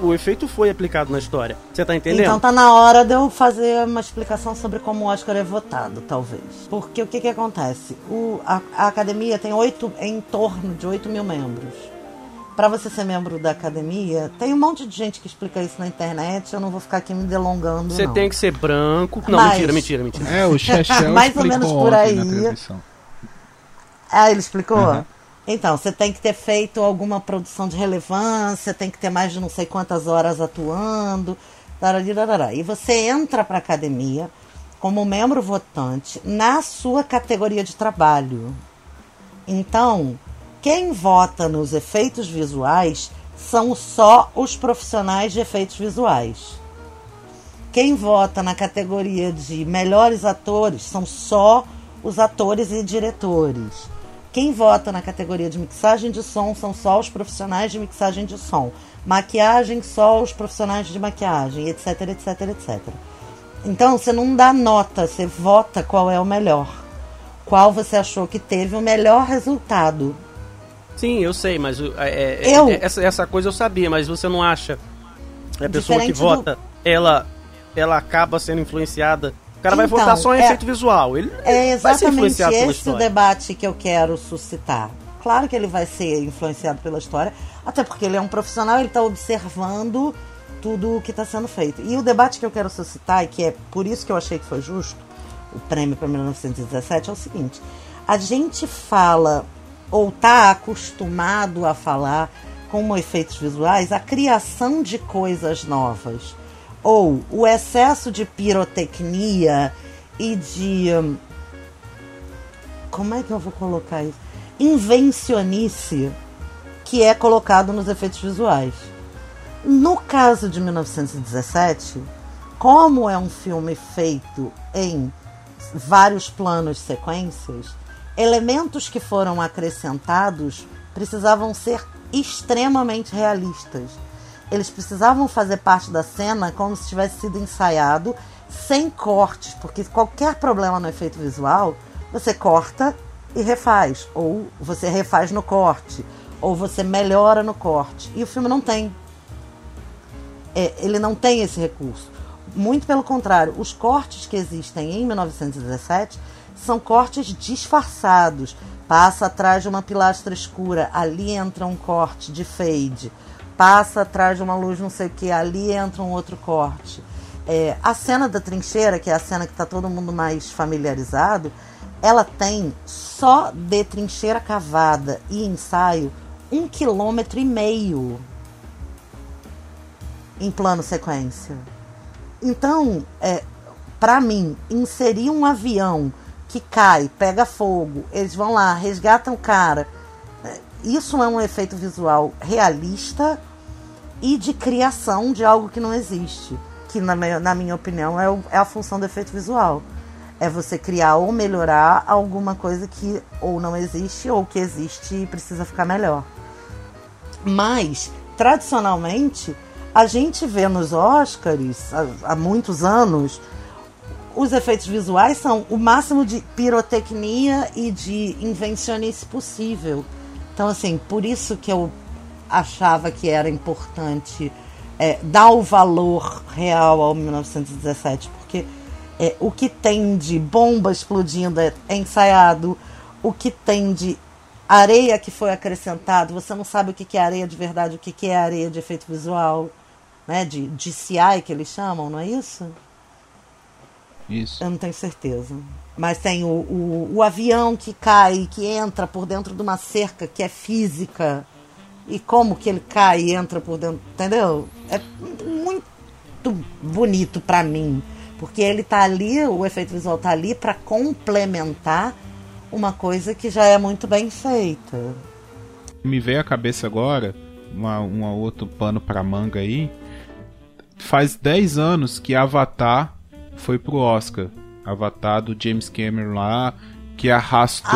o efeito foi aplicado na história. Você tá entendendo? Então tá na hora de eu fazer uma explicação sobre como o Oscar é votado, talvez. Porque o que que acontece? O, a, a academia tem oito, em torno de 8 mil membros. Para você ser membro da academia, tem um monte de gente que explica isso na internet. Eu não vou ficar aqui me delongando. Você não. tem que ser branco. Não, Mas... mentira, mentira, mentira. É, o Chechel Mais ou menos por aí. Ah, ele explicou? Uhum. Então, você tem que ter feito alguma produção de relevância, tem que ter mais de não sei quantas horas atuando. E você entra para a academia como membro votante na sua categoria de trabalho. Então, quem vota nos efeitos visuais são só os profissionais de efeitos visuais. Quem vota na categoria de melhores atores são só os atores e diretores. Quem vota na categoria de mixagem de som são só os profissionais de mixagem de som. Maquiagem, só os profissionais de maquiagem, etc, etc, etc. Então, você não dá nota, você vota qual é o melhor. Qual você achou que teve o melhor resultado. Sim, eu sei, mas é, é, Eu- é- essa, essa coisa eu sabia, mas você não acha a pessoa que vota, ela, ela acaba sendo influenciada. O cara vai Então, votar só em é- efeito visual. Ele É vai exatamente esse o debate que eu quero suscitar. Claro que ele vai ser influenciado pela história, até porque ele é um profissional, ele está observando tudo o que está sendo feito. E o debate que eu quero suscitar, e que é por isso que eu achei que foi justo o prêmio para 1917, é o seguinte: a gente fala, ou está acostumado a falar, como efeitos visuais, a criação de coisas novas. Ou o excesso de pirotecnia e de. hum, Como é que eu vou colocar isso? Invencionice que é colocado nos efeitos visuais. No caso de 1917, como é um filme feito em vários planos sequências, elementos que foram acrescentados precisavam ser extremamente realistas. Eles precisavam fazer parte da cena como se tivesse sido ensaiado, sem cortes, porque qualquer problema no efeito visual, você corta e refaz, ou você refaz no corte, ou você melhora no corte. E o filme não tem. É, ele não tem esse recurso. Muito pelo contrário, os cortes que existem em 1917 são cortes disfarçados. Passa atrás de uma pilastra escura, ali entra um corte de fade. Passa atrás de uma luz não sei o que, ali entra um outro corte. É, a cena da trincheira, que é a cena que está todo mundo mais familiarizado, ela tem só de trincheira cavada e ensaio um quilômetro e meio em plano sequência. Então, é, para mim, inserir um avião que cai, pega fogo, eles vão lá, resgatam o cara. é, Isso é um efeito visual realista e de criação de algo que não existe. Que, na, na minha opinião, é, o- é a função do efeito visual. É você criar ou melhorar alguma coisa que ou não existe ou que existe e precisa ficar melhor. Mas, tradicionalmente, a gente vê nos Oscars, há, há muitos anos, os efeitos visuais são o máximo de pirotecnia e de invencionice possível. Então, assim, por isso que eu achava que era importante é, dar o valor real ao 1917, porque é, o que tem de bomba explodindo é, é ensaiado, o que tem de areia que foi acrescentado, você não sabe o que é areia de verdade, o que que é areia de efeito visual, né? De, de CI que eles chamam, não é isso? Isso. Eu não tenho certeza. Mas tem o, o, o avião que cai, que entra por dentro de uma cerca que é física. E como que ele cai e entra por dentro, entendeu? É muito bonito pra mim. Porque ele tá ali, o efeito visual tá ali pra complementar uma coisa que já é muito bem feita. Me veio à cabeça agora, uma, um outro pano pra manga aí. Faz 10 anos que Avatar foi pro Oscar. Avatar do James Cameron lá, que arrastou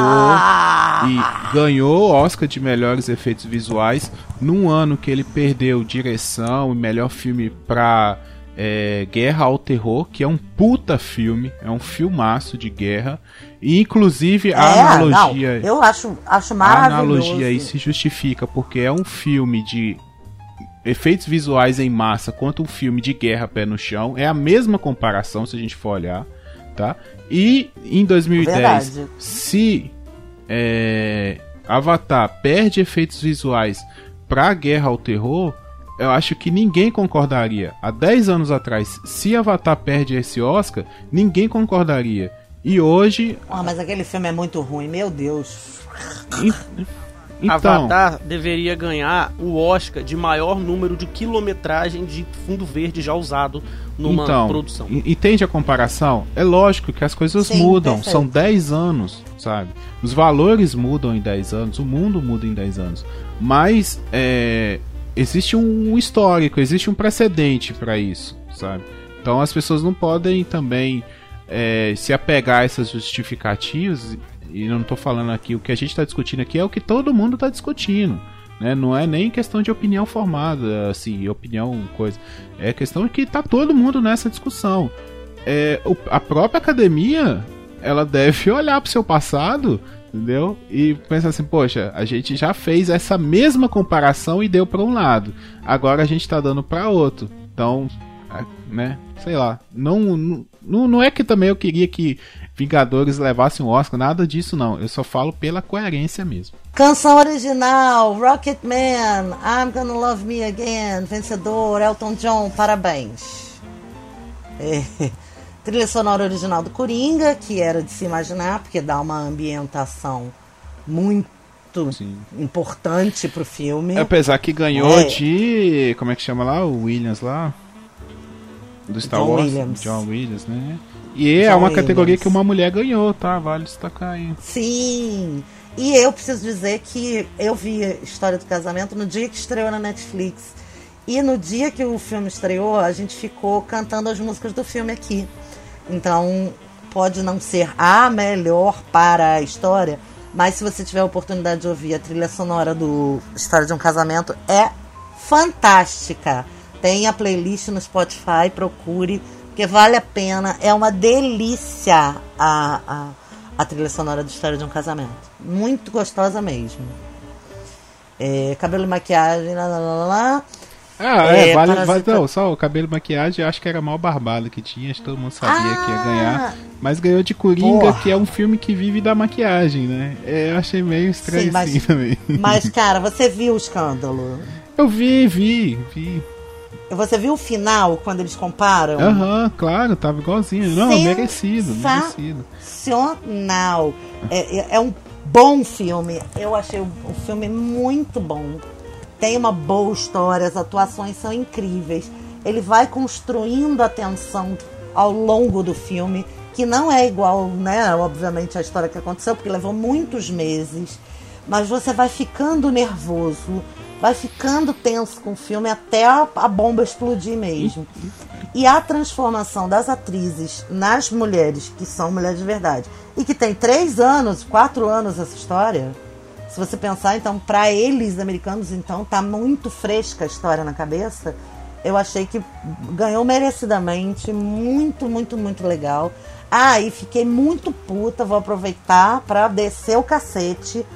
e ganhou o Oscar de melhores efeitos visuais num ano que ele perdeu direção e melhor filme pra é, Guerra ao Terror, que é um puta filme, é um filmaço de guerra. E inclusive a É, analogia. não, eu acho, acho A maravilhoso. analogia aí se justifica porque é um filme de efeitos visuais em massa quanto um filme de guerra pé no chão. É a mesma comparação se a gente for olhar, tá? E em 2010, Verdade. se é, Avatar perde efeitos visuais pra Guerra ao Terror, eu acho que ninguém concordaria. Há 10 anos atrás, se Avatar perde esse Oscar, ninguém concordaria. E hoje Ah, mas aquele filme é muito ruim, meu Deus. Então. Avatar deveria ganhar o Oscar de maior número de quilometragem de fundo verde já usado numa então, produção. en- Entende a comparação? É lógico que as coisas Sim, mudam. perfeito. São 10 anos, sabe? Os valores mudam em 10 anos, o mundo muda em 10 anos. Mas é, existe um histórico, existe um precedente para isso, sabe? Então as pessoas não podem também é, se apegar a essas justificativas. E eu não estou falando aqui, o que a gente está discutindo aqui é o que todo mundo está discutindo. Né? Não é nem questão de opinião formada, assim, opinião, coisa. É questão que tá todo mundo nessa discussão. É, a própria academia, ela deve olhar pro seu passado, entendeu? E pensar assim, poxa, a gente já fez essa mesma comparação e deu para um lado. Agora a gente tá dando para outro. Então, né? Sei lá. Não, não, não é que também eu queria que Vingadores levasse um Oscar, nada disso não. Eu só falo pela coerência mesmo. Canção original, Rocket Man, I'm Gonna Love Me Again, vencedor, Elton John, parabéns. É, trilha sonora original do Coringa, que era de se imaginar, porque dá uma ambientação muito importante pro filme. Apesar que ganhou É. de. Como é que chama lá? O Williams lá? Do Star John Wars? Williams. John Williams, né? E é John uma categoria Williams. que uma mulher ganhou, tá? Vale destacar aí. Sim. E eu preciso dizer que eu vi História do Casamento no dia que estreou na Netflix. E no dia que o filme estreou, a gente ficou cantando as músicas do filme aqui. Então, pode não ser a melhor para a história, mas se você tiver a oportunidade de ouvir a trilha sonora do História de um Casamento, é fantástica. Tem a playlist no Spotify, procure, porque vale a pena. É uma delícia a, a, a trilha sonora do História de um Casamento. Muito gostosa mesmo. É, cabelo e maquiagem, lá, lá, lá, lá. Ah, é, É, vale, vale- não, só o cabelo e maquiagem, acho que era a maior barbada que tinha, acho que todo mundo sabia que ia ganhar. Mas ganhou de Coringa, Porra. que é um filme que vive da maquiagem, né? É, eu achei meio estranho Sim, mas- assim também. Mas, cara, você viu o escândalo? Eu vi, vi, vi. Você viu o final, quando eles comparam? Aham, claro, tava igualzinho. Não, merecido, merecido. Sensacional. É, é- é um bom filme. Eu achei o, filme muito bom. Tem uma boa história, as atuações são incríveis. Ele vai construindo a tensão ao longo do filme, que não é igual, né, obviamente, à história que aconteceu, porque levou muitos meses. Mas você vai ficando nervoso, vai ficando tenso com o filme até a, bomba explodir mesmo. E a transformação das atrizes nas mulheres, que são mulheres de verdade, e que tem três anos, quatro anos essa história. Se você pensar, então, para eles americanos, então, tá muito fresca a história na cabeça. Eu achei que ganhou merecidamente, muito, muito, muito legal. Ah, e fiquei muito puta, vou aproveitar para descer o cacete.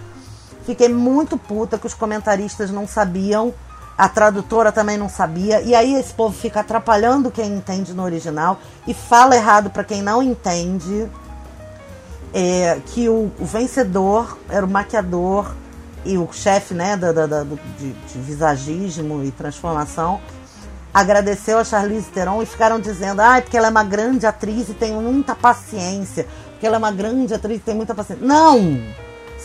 Fiquei muito puta que os comentaristas não sabiam, a tradutora também não sabia, e aí esse povo fica atrapalhando quem entende no original e fala errado para quem não entende. É, que o, o vencedor era o maquiador e o chefe né, da, da- da- de, de visagismo e transformação agradeceu a Charlize Theron e ficaram dizendo ah, porque ela é uma grande atriz e tem muita paciência porque ela é uma grande atriz e tem muita paciência não!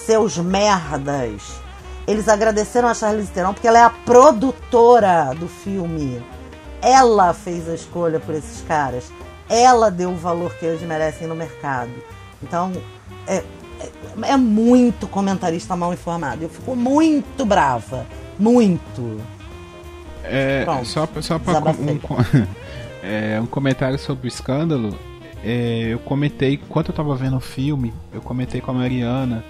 Seus merdas. Eles agradeceram a Charlize Theron porque ela é a produtora do filme. Ela fez a escolha por esses caras. Ela deu o valor que eles merecem no mercado. Então é, é, é muito comentarista mal informado. Eu fico muito brava. Muito. É, Pronto, só, pra- só desabafei. um, é, um comentário sobre o escândalo. É, eu comentei, enquanto eu tava vendo o filme, eu comentei com a Mariana.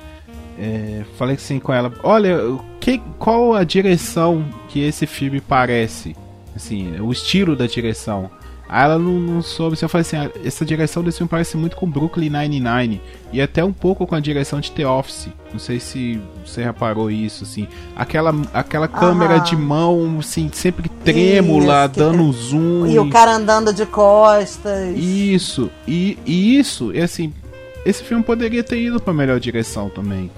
É, falei assim com ela: Olha, que, qual a direção que esse filme parece? Assim, o estilo da direção. Aí ela não, não soube. assim, Eu falei assim: ah, essa direção desse filme parece muito com Brooklyn Nine-Nine. E até um pouco com a direção de The Office. Não sei se você reparou isso, assim. Aquela, aquela câmera Aham. de mão, assim, sempre trêmula, Isso, que- dando zoom. E o cara andando de costas. Isso, e, e isso, e assim, esse filme poderia ter ido pra melhor direção também.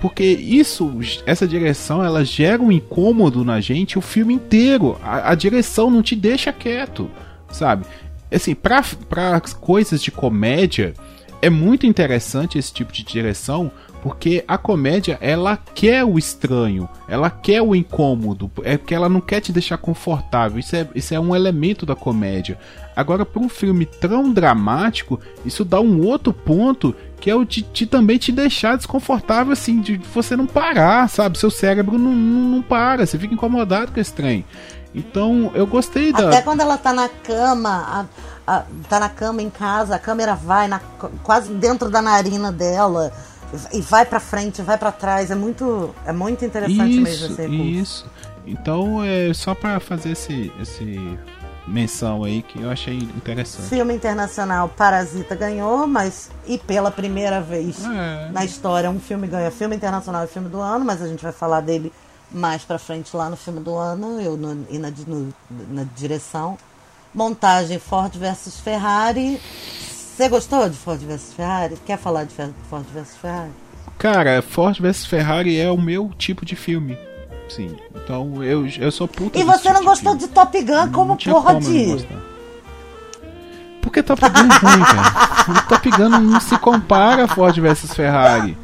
Porque isso, essa direção, ela gera um incômodo na gente o filme inteiro. A, a direção não te deixa quieto, sabe? Assim, pra, pra coisas de comédia, é muito interessante esse tipo de direção porque a comédia ela quer o estranho, ela quer o incômodo, é porque ela não quer te deixar confortável. Isso é, isso é um elemento da comédia. Agora, para um filme tão dramático, isso dá um outro ponto que é o de, de, também te deixar desconfortável, assim, de você não parar, sabe? Seu cérebro não, não, não para, você fica incomodado com esse trem. Então, eu gostei da. Até quando ela tá na cama, a, a, tá na cama em casa, a câmera vai na, quase dentro da narina dela e vai para frente, vai para trás, é muito é muito interessante isso, mesmo esse recurso. Isso. Então, é só para fazer esse esse menção aí que eu achei interessante. Filme internacional Parasita ganhou, mas e pela primeira vez é. na história um filme ganha filme internacional e filme do ano, mas a gente vai falar dele mais pra frente lá no filme do ano eu no, e na, no, na direção. Montagem Ford versus Ferrari. Você gostou de Ford versus Ferrari? Quer falar de Ford versus Ferrari? Cara, Ford versus Ferrari é o meu tipo de filme. Sim. Então eu, eu sou puta. E você tipo não gostou de, de Top Gun como pode? Porque Top Gun é ruim, cara. Top Gun não se compara a Ford versus Ferrari,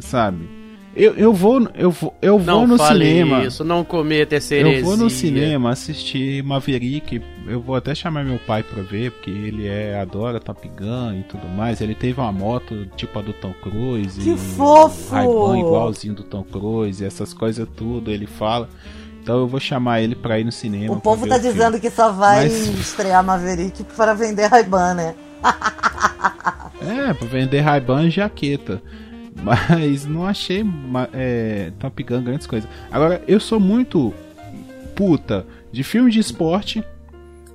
sabe? Eu, eu vou, eu vou, eu vou não no fale cinema. Isso, não cometa essa heresia. Eu vou no cinema assistir Maverick. Eu vou até chamar meu pai pra ver, porque ele é adora Top Gun e tudo mais. Ele teve uma moto tipo a do Tom Cruise. Que fofo! Um igualzinho do Tom Cruise, essas coisas tudo. Ele fala. Então eu vou chamar ele pra ir no cinema. O povo tá dizendo filme. que só vai Mas... estrear Maverick para vender Ray-Ban, né? é, pra vender Ray-Ban e jaqueta. Mas não achei é, Top Gun grandes coisas. Agora, eu sou muito puta de filme de esporte,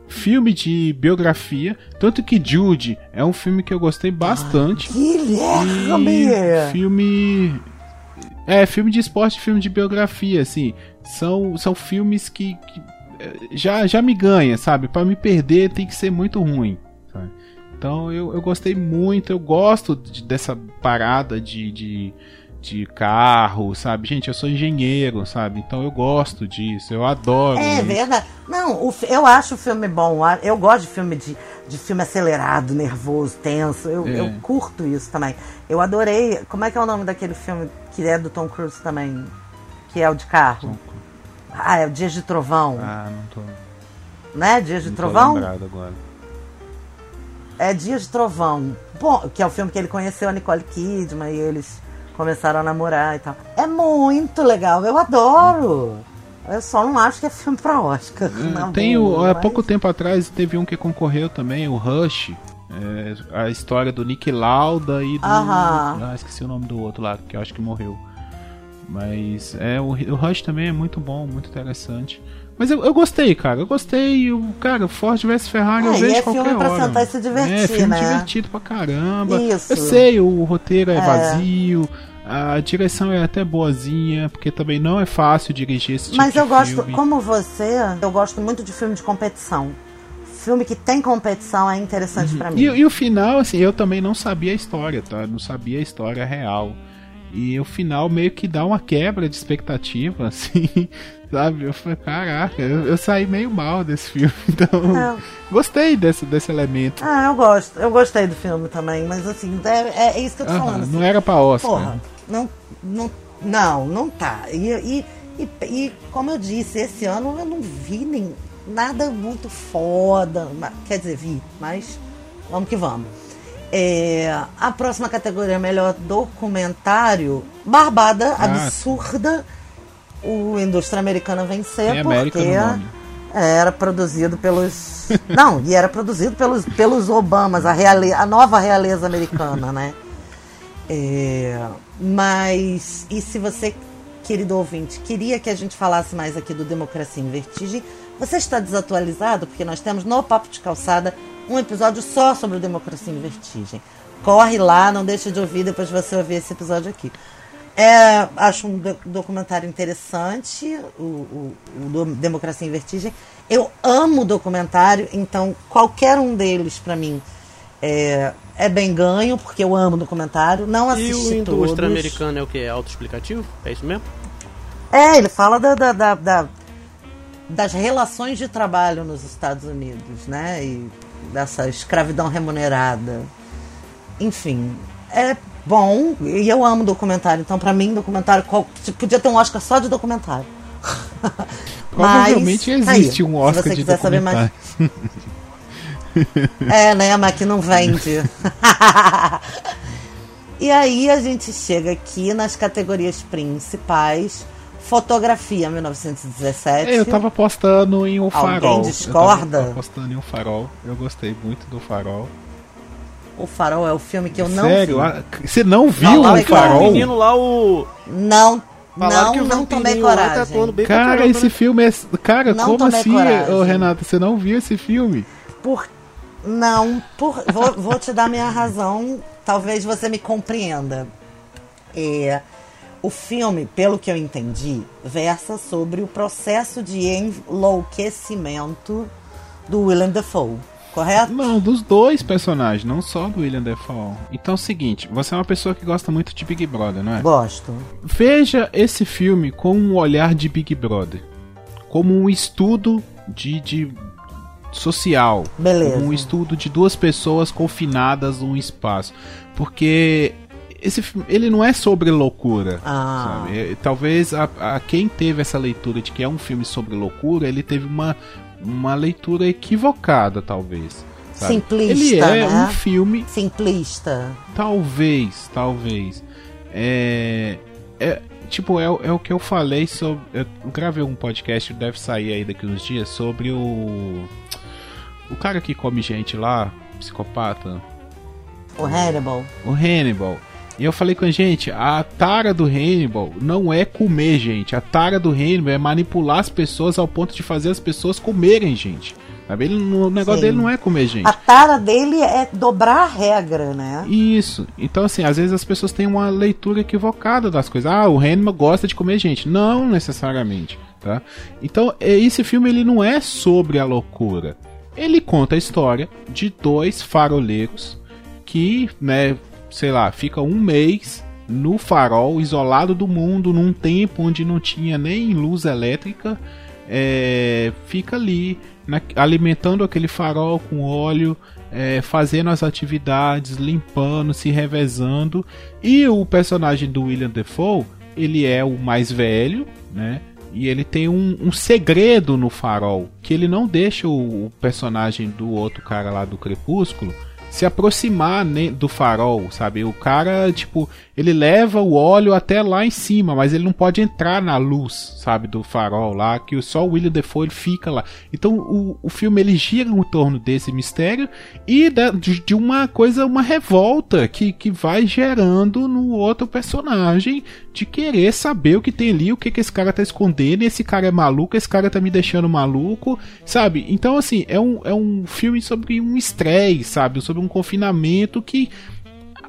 filme de biografia. Tanto que Jude é um filme que eu gostei bastante. Ah, Guilherme! E filme. É, filme de esporte filme de biografia, assim. São, são filmes que, que é, já, já me ganha, sabe? Para me perder tem que ser muito ruim. Então eu, eu gostei muito, eu gosto de, dessa parada de, de, de, carro, sabe? Gente, eu sou engenheiro, sabe? Então eu gosto disso, eu adoro. É isso. verdade. Não, o, eu acho o filme bom. Eu gosto de filme de, de filme acelerado, nervoso, tenso. Eu, é. eu curto isso também. Eu adorei. Como é que é o nome daquele filme que é do Tom Cruise também? Que é o de carro? Ah, é o Dias de Trovão. Ah, não tô. Né? Dias de não Trovão? Tô lembrado agora é Dias de Trovão, bom, que é o filme que ele conheceu a Nicole Kidman e eles começaram a namorar e tal. É muito legal, eu adoro. Eu só não acho que é filme pra Oscar. É, tem o, mas... há pouco tempo atrás teve um que concorreu também, o Rush. É, a história do Nick Lauda e do. Ah, esqueci o nome do outro lá, que eu acho que morreu. Mas é o, o Rush também é muito bom, muito interessante. Mas eu, eu gostei, cara. Eu gostei. O, cara, Ford vs Ferrari é, eu vejo é qualquer filme hora. pra sentar e se divertir, é, filme né? divertido pra caramba. Isso. Eu sei, o roteiro é, é, vazio. A direção é até boazinha, porque também não é fácil dirigir esse tipo Mas eu gosto, filme. como você, eu gosto muito de filme de competição. Filme que tem competição é interessante uhum. para mim. E, e o final, assim, eu também não sabia a história, tá? Não sabia a história real. E o final meio que dá uma quebra de expectativa, assim, sabe? Eu falei, caraca, eu, eu saí meio mal desse filme, então é. gostei desse, desse elemento. Ah, eu gosto, eu gostei do filme também, mas assim, é, é isso que eu tô falando. Assim, não era pra Oscar. Porra, não, não, não, não tá. E, e, e, e, como eu disse, esse ano eu não vi nem nada muito foda, quer dizer, vi, mas vamos que vamos. É, a próxima categoria é melhor documentário. Barbada, ah, absurda. O Indústria Americana vencer Tem porque era produzido pelos. Não, e era produzido pelos, pelos Obamas, a, reale, a nova realeza americana, né? É, mas, e se você, querido ouvinte, queria que a gente falasse mais aqui do Democracia em Vertigem, você está desatualizado, porque nós temos no Papo de Calçada um episódio só sobre Democracia em Vertigem. Corre lá, não deixa de ouvir depois de você ouvir esse episódio aqui. É, acho um documentário interessante, o, o, o, Democracia em Vertigem. Eu amo documentário, então qualquer um deles, para mim, é, é, bem ganho, porque eu amo documentário. Não assisti E o indústria americana é o que? É autoexplicativo? É isso mesmo? É, ele fala da, da, da, da, das relações de trabalho nos Estados Unidos, né? E dessa escravidão remunerada. enfim, é bom e eu amo documentário. Então, pra mim, documentário qual- podia ter um Oscar só de documentário. Provavelmente Mas, tá existe aí, um Oscar se você de quiser saber mais. É, né? Mas que não vende. e aí a gente chega aqui nas categorias principais. Fotografia 1917. É, eu tava apostando em O Alguém Farol. discorda? Eu tava apostando em O Farol. Eu gostei muito do Farol. O Farol é o filme que eu não Sério? vi. Ah, Você não viu Não, O que o Farol? menino lá, o. Não, Falaram não, que o não tomei tá coragem. pra Cara, caramba, esse né? filme é. Cara, Não como assim, ô, Renato? Você não viu esse filme? Por... Não, por... vou, vou te dar minha razão. Talvez você me compreenda. É, o filme, pelo que eu entendi, versa sobre o processo de enlouquecimento do Willem Dafoe, correto? Não, dos dois personagens, não só do William Defoe. Então é o seguinte, você é uma pessoa que gosta muito de Big Brother, não é? Gosto. Veja esse filme com um olhar de Big Brother. Como um estudo de, de social. Beleza. Como um estudo de duas pessoas confinadas num espaço. Porque esse ele não é sobre loucura. Ah. sabe? Talvez a, a quem teve essa leitura de que é um filme sobre loucura, ele teve uma, uma leitura equivocada, talvez. sabe? Simplista, Ele é né? um filme Simplista. Talvez, talvez. É, é tipo, é, o- é o que eu falei sobre. Eu gravei um podcast, deve sair aí daqui uns dias, sobre o. O cara que come gente lá, psicopata, O Hannibal. o Hannibal. E eu falei com a gente, a tara do Hannibal não é comer gente. A tara do Hannibal é manipular as pessoas ao ponto de fazer as pessoas comerem gente. Sabe? Ele, o negócio Sim. dele não é comer gente. A tara dele é dobrar a regra, né? Isso. Então, assim, às vezes as pessoas têm uma leitura equivocada das coisas. Ah, o Hannibal gosta de comer gente. Não necessariamente, tá? Então, é- esse filme ele não é sobre a loucura. Ele conta a história de dois faroleiros que, né, sei lá, ficam um mês no farol, isolado do mundo, num tempo onde não tinha nem luz elétrica, é, fica ali na- alimentando aquele farol com óleo, é, fazendo as atividades, limpando, se revezando. E o personagem do William Defoe, ele é o mais velho, né? E ele tem um, um segredo no farol, que ele não deixa o, o personagem do outro cara lá do Crepúsculo se aproximar né, do farol, sabe? O cara, tipo, ele leva o óleo até lá em cima, mas ele não pode entrar na luz, sabe, do farol lá, que só o William Defoe ele fica lá. Então o, o filme ele gira em torno desse mistério e da- de, de uma coisa, uma revolta que, que vai gerando no outro personagem de querer saber o que tem ali, o que, que esse cara tá escondendo, esse cara é maluco, esse cara tá me deixando maluco, sabe? Então, assim, é um, é um filme sobre um estresse, sabe? Sobre um confinamento que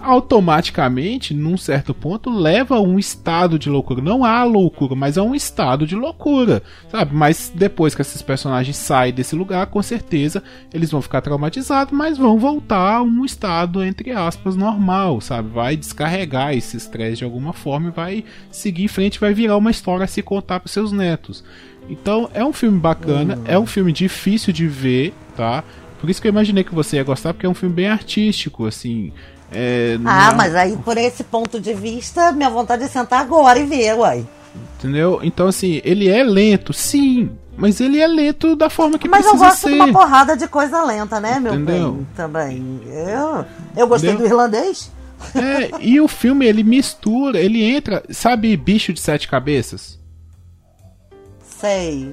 automaticamente, num certo ponto, leva a um estado de loucura. Não há loucura, mas é um estado de loucura, sabe? Mas depois que esses personagens saem desse lugar, com certeza eles vão ficar traumatizados, mas vão voltar a um estado, entre aspas, normal, sabe? Vai descarregar esse estresse de alguma forma e vai seguir em frente, vai virar uma história a se contar para seus netos. Então é um filme bacana, é um filme difícil de ver, tá? Por isso que eu imaginei que você ia gostar, porque é um filme bem artístico, assim. É, Ah, é- mas aí por esse ponto de vista, minha vontade é sentar agora e ver, uai. Entendeu? Então, assim, ele é lento, sim. Mas ele é lento da forma que Mas eu precisa gosto ser. de uma porrada de coisa lenta, né, meu Entendeu? bem? Também. Eu, eu gostei Entendeu? do irlandês. É, e o filme ele mistura, ele entra. Sabe, bicho de sete cabeças? Sei.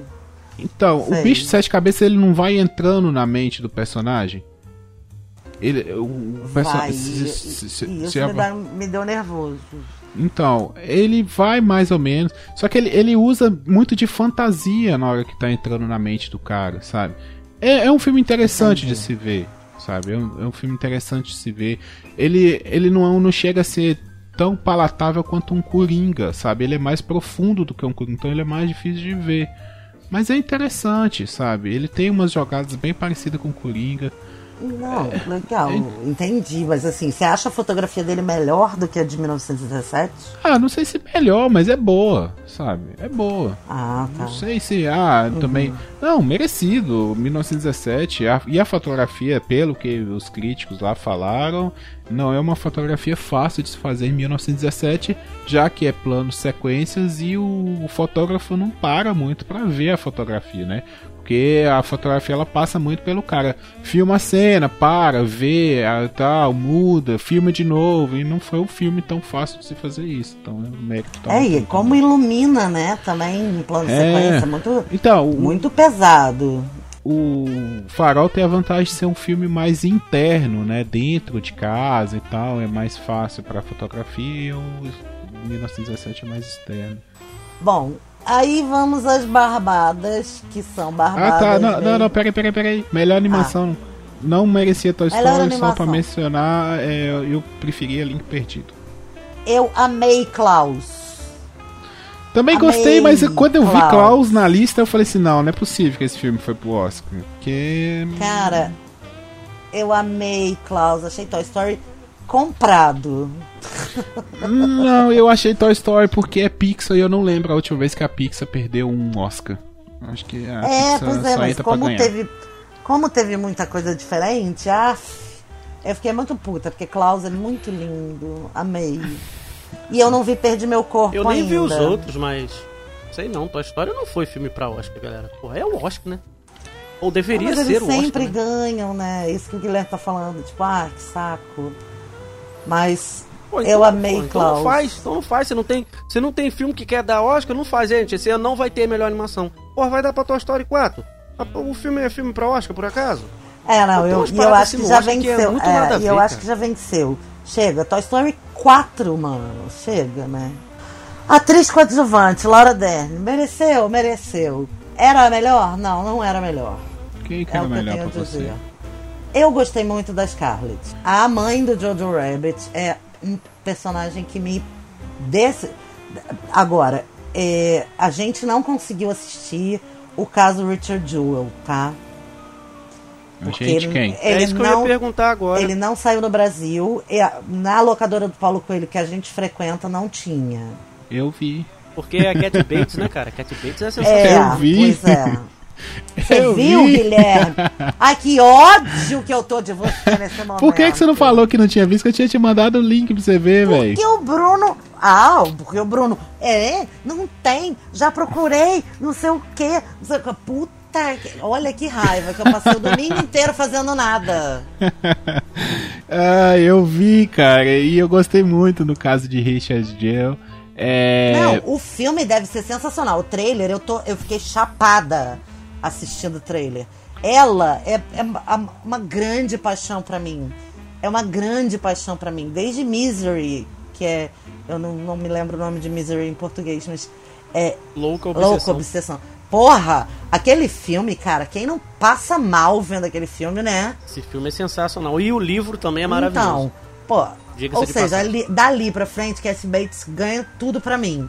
Então, Sei. o bicho de sete cabeças ele não vai entrando na mente do personagem. Ele, o personagem. se- se- e isso se- me, dá- me deu nervoso. Então, ele vai mais ou menos. Só que ele, ele usa muito de fantasia na hora que tá entrando na mente do cara, sabe? É, é um filme interessante de se ver, sabe? É um, é um filme interessante de se ver. Ele, ele não, não chega a ser tão palatável quanto um Coringa, sabe? Ele é mais profundo do que um Coringa, então ele é mais difícil de ver. Mas é interessante, sabe? Ele tem umas jogadas bem parecidas com o Coringa. Não, legal, entendi. Mas assim, você acha a fotografia dele melhor do que a de 1917? Ah, não sei se melhor, mas é boa, sabe? É boa. Ah, tá. Não sei se. Ah, também. Não, merecido. 1917. A, e a fotografia, pelo que os críticos lá falaram, não é uma fotografia fácil de se fazer em 1917, já que é plano sequências e o, o fotógrafo não para muito para ver a fotografia, né? Porque a fotografia ela passa muito pelo cara. Filma a cena, para, vê, a- tal, muda, filma de novo. E não foi um filme tão fácil de se fazer isso. Então é um mérito. tá É, e como ilumina, né? Também em plano É. sequência, muito, Então, o- muito pesado. O Farol tem a vantagem de ser um filme mais interno, né? Dentro de casa e tal, é mais fácil para fotografia. O 1917 é mais externo. Bom, aí vamos às barbadas, que são Ah, barbadas. tá. Não, não, não, peraí, peraí, peraí. Melhor animação. Não merecia Toy Story, só pra mencionar, é, eu preferia Link Perdido. Eu amei Klaus. Também Amei gostei, mas quando eu vi Klaus. Klaus na lista, eu falei assim: não, não é possível que esse filme foi pro Oscar. Porque. Cara, eu amei Klaus, achei Toy Story comprado. Não, eu achei Toy Story porque é Pixar e eu não lembro a última vez que a Pixar perdeu um Oscar. Acho que a é, Pixar pois é, mas como teve, como teve muita coisa diferente, ah, eu fiquei muito puta, porque Klaus é muito lindo, amei. E eu não vi Perdi Meu Corpo Eu nem ainda. vi os outros, mas. Sei não, Toy Story não foi filme pra Oscar, galera. Porra, é o Oscar, né? Ou deveria mas ser eles o Oscar. sempre né? ganham, né? Isso que o Guilherme tá falando, tipo, ah, que saco. Mas Pô, eu amei pô, então Klaus. não faz, então não faz. Você não tem, você não tem filme que quer dar Oscar, não faz, gente. Esse ano não vai ter melhor animação. Porra, vai dar pra Toy Story 4. Ah, O filme é filme pra Oscar, por acaso? É, não, eu, umas e eu acho que já Oscar que é venceu. muito é, e eu ver, acho cara. que já venceu. Chega, Toy Story 4, mano. Chega, né? Atriz coadjuvante, Laura Dern. Mereceu, mereceu. Era a melhor? Não, não era a melhor. Quem que É era o que eu melhor tenho pra a você? dizer. Eu gostei muito da Scarlett. A mãe do Jojo Rabbit é um personagem que me. Desse... Agora, é, a gente não conseguiu assistir o caso Richard Jewell, tá? A gente quem? É isso que eu ia perguntar agora. Ele não saiu no Brasil. e a- na locadora do Paulo Coelho que a gente frequenta não tinha. Eu vi. Porque é a Cat Bates, né, cara? Cat Bates é É, sensacional. Eu vi. pois é. Você Eu viu, vi. Guilherme? Ai, que ódio que eu tô de você nesse momento. Por que, que você não falou que não tinha visto? Que eu tinha te mandado o link pra você ver, velho. Porque o Bruno. Ah, porque o Bruno. É, não tem. Já procurei, não sei o quê. Não sei o quê. Puta, que- olha que raiva que eu passei o domingo inteiro fazendo nada. ah, eu vi, cara. E eu gostei muito do caso de Richard Gere. É... Não, o filme deve ser sensacional. O trailer, eu, tô, eu fiquei chapada assistindo o trailer. Ela é, é uma- grande paixão pra mim. É uma grande paixão pra mim. Desde Misery, que é. Eu não, não me lembro o nome de Misery em português, mas. É. Louca Obsessão. Louca Obsessão. Porra, aquele filme, cara, quem não passa mal vendo aquele filme, né? Esse filme é sensacional. E o livro também é maravilhoso. Então, pô, Diga-se ou seja, ali- dali pra frente, Cassie Bates ganha tudo pra mim.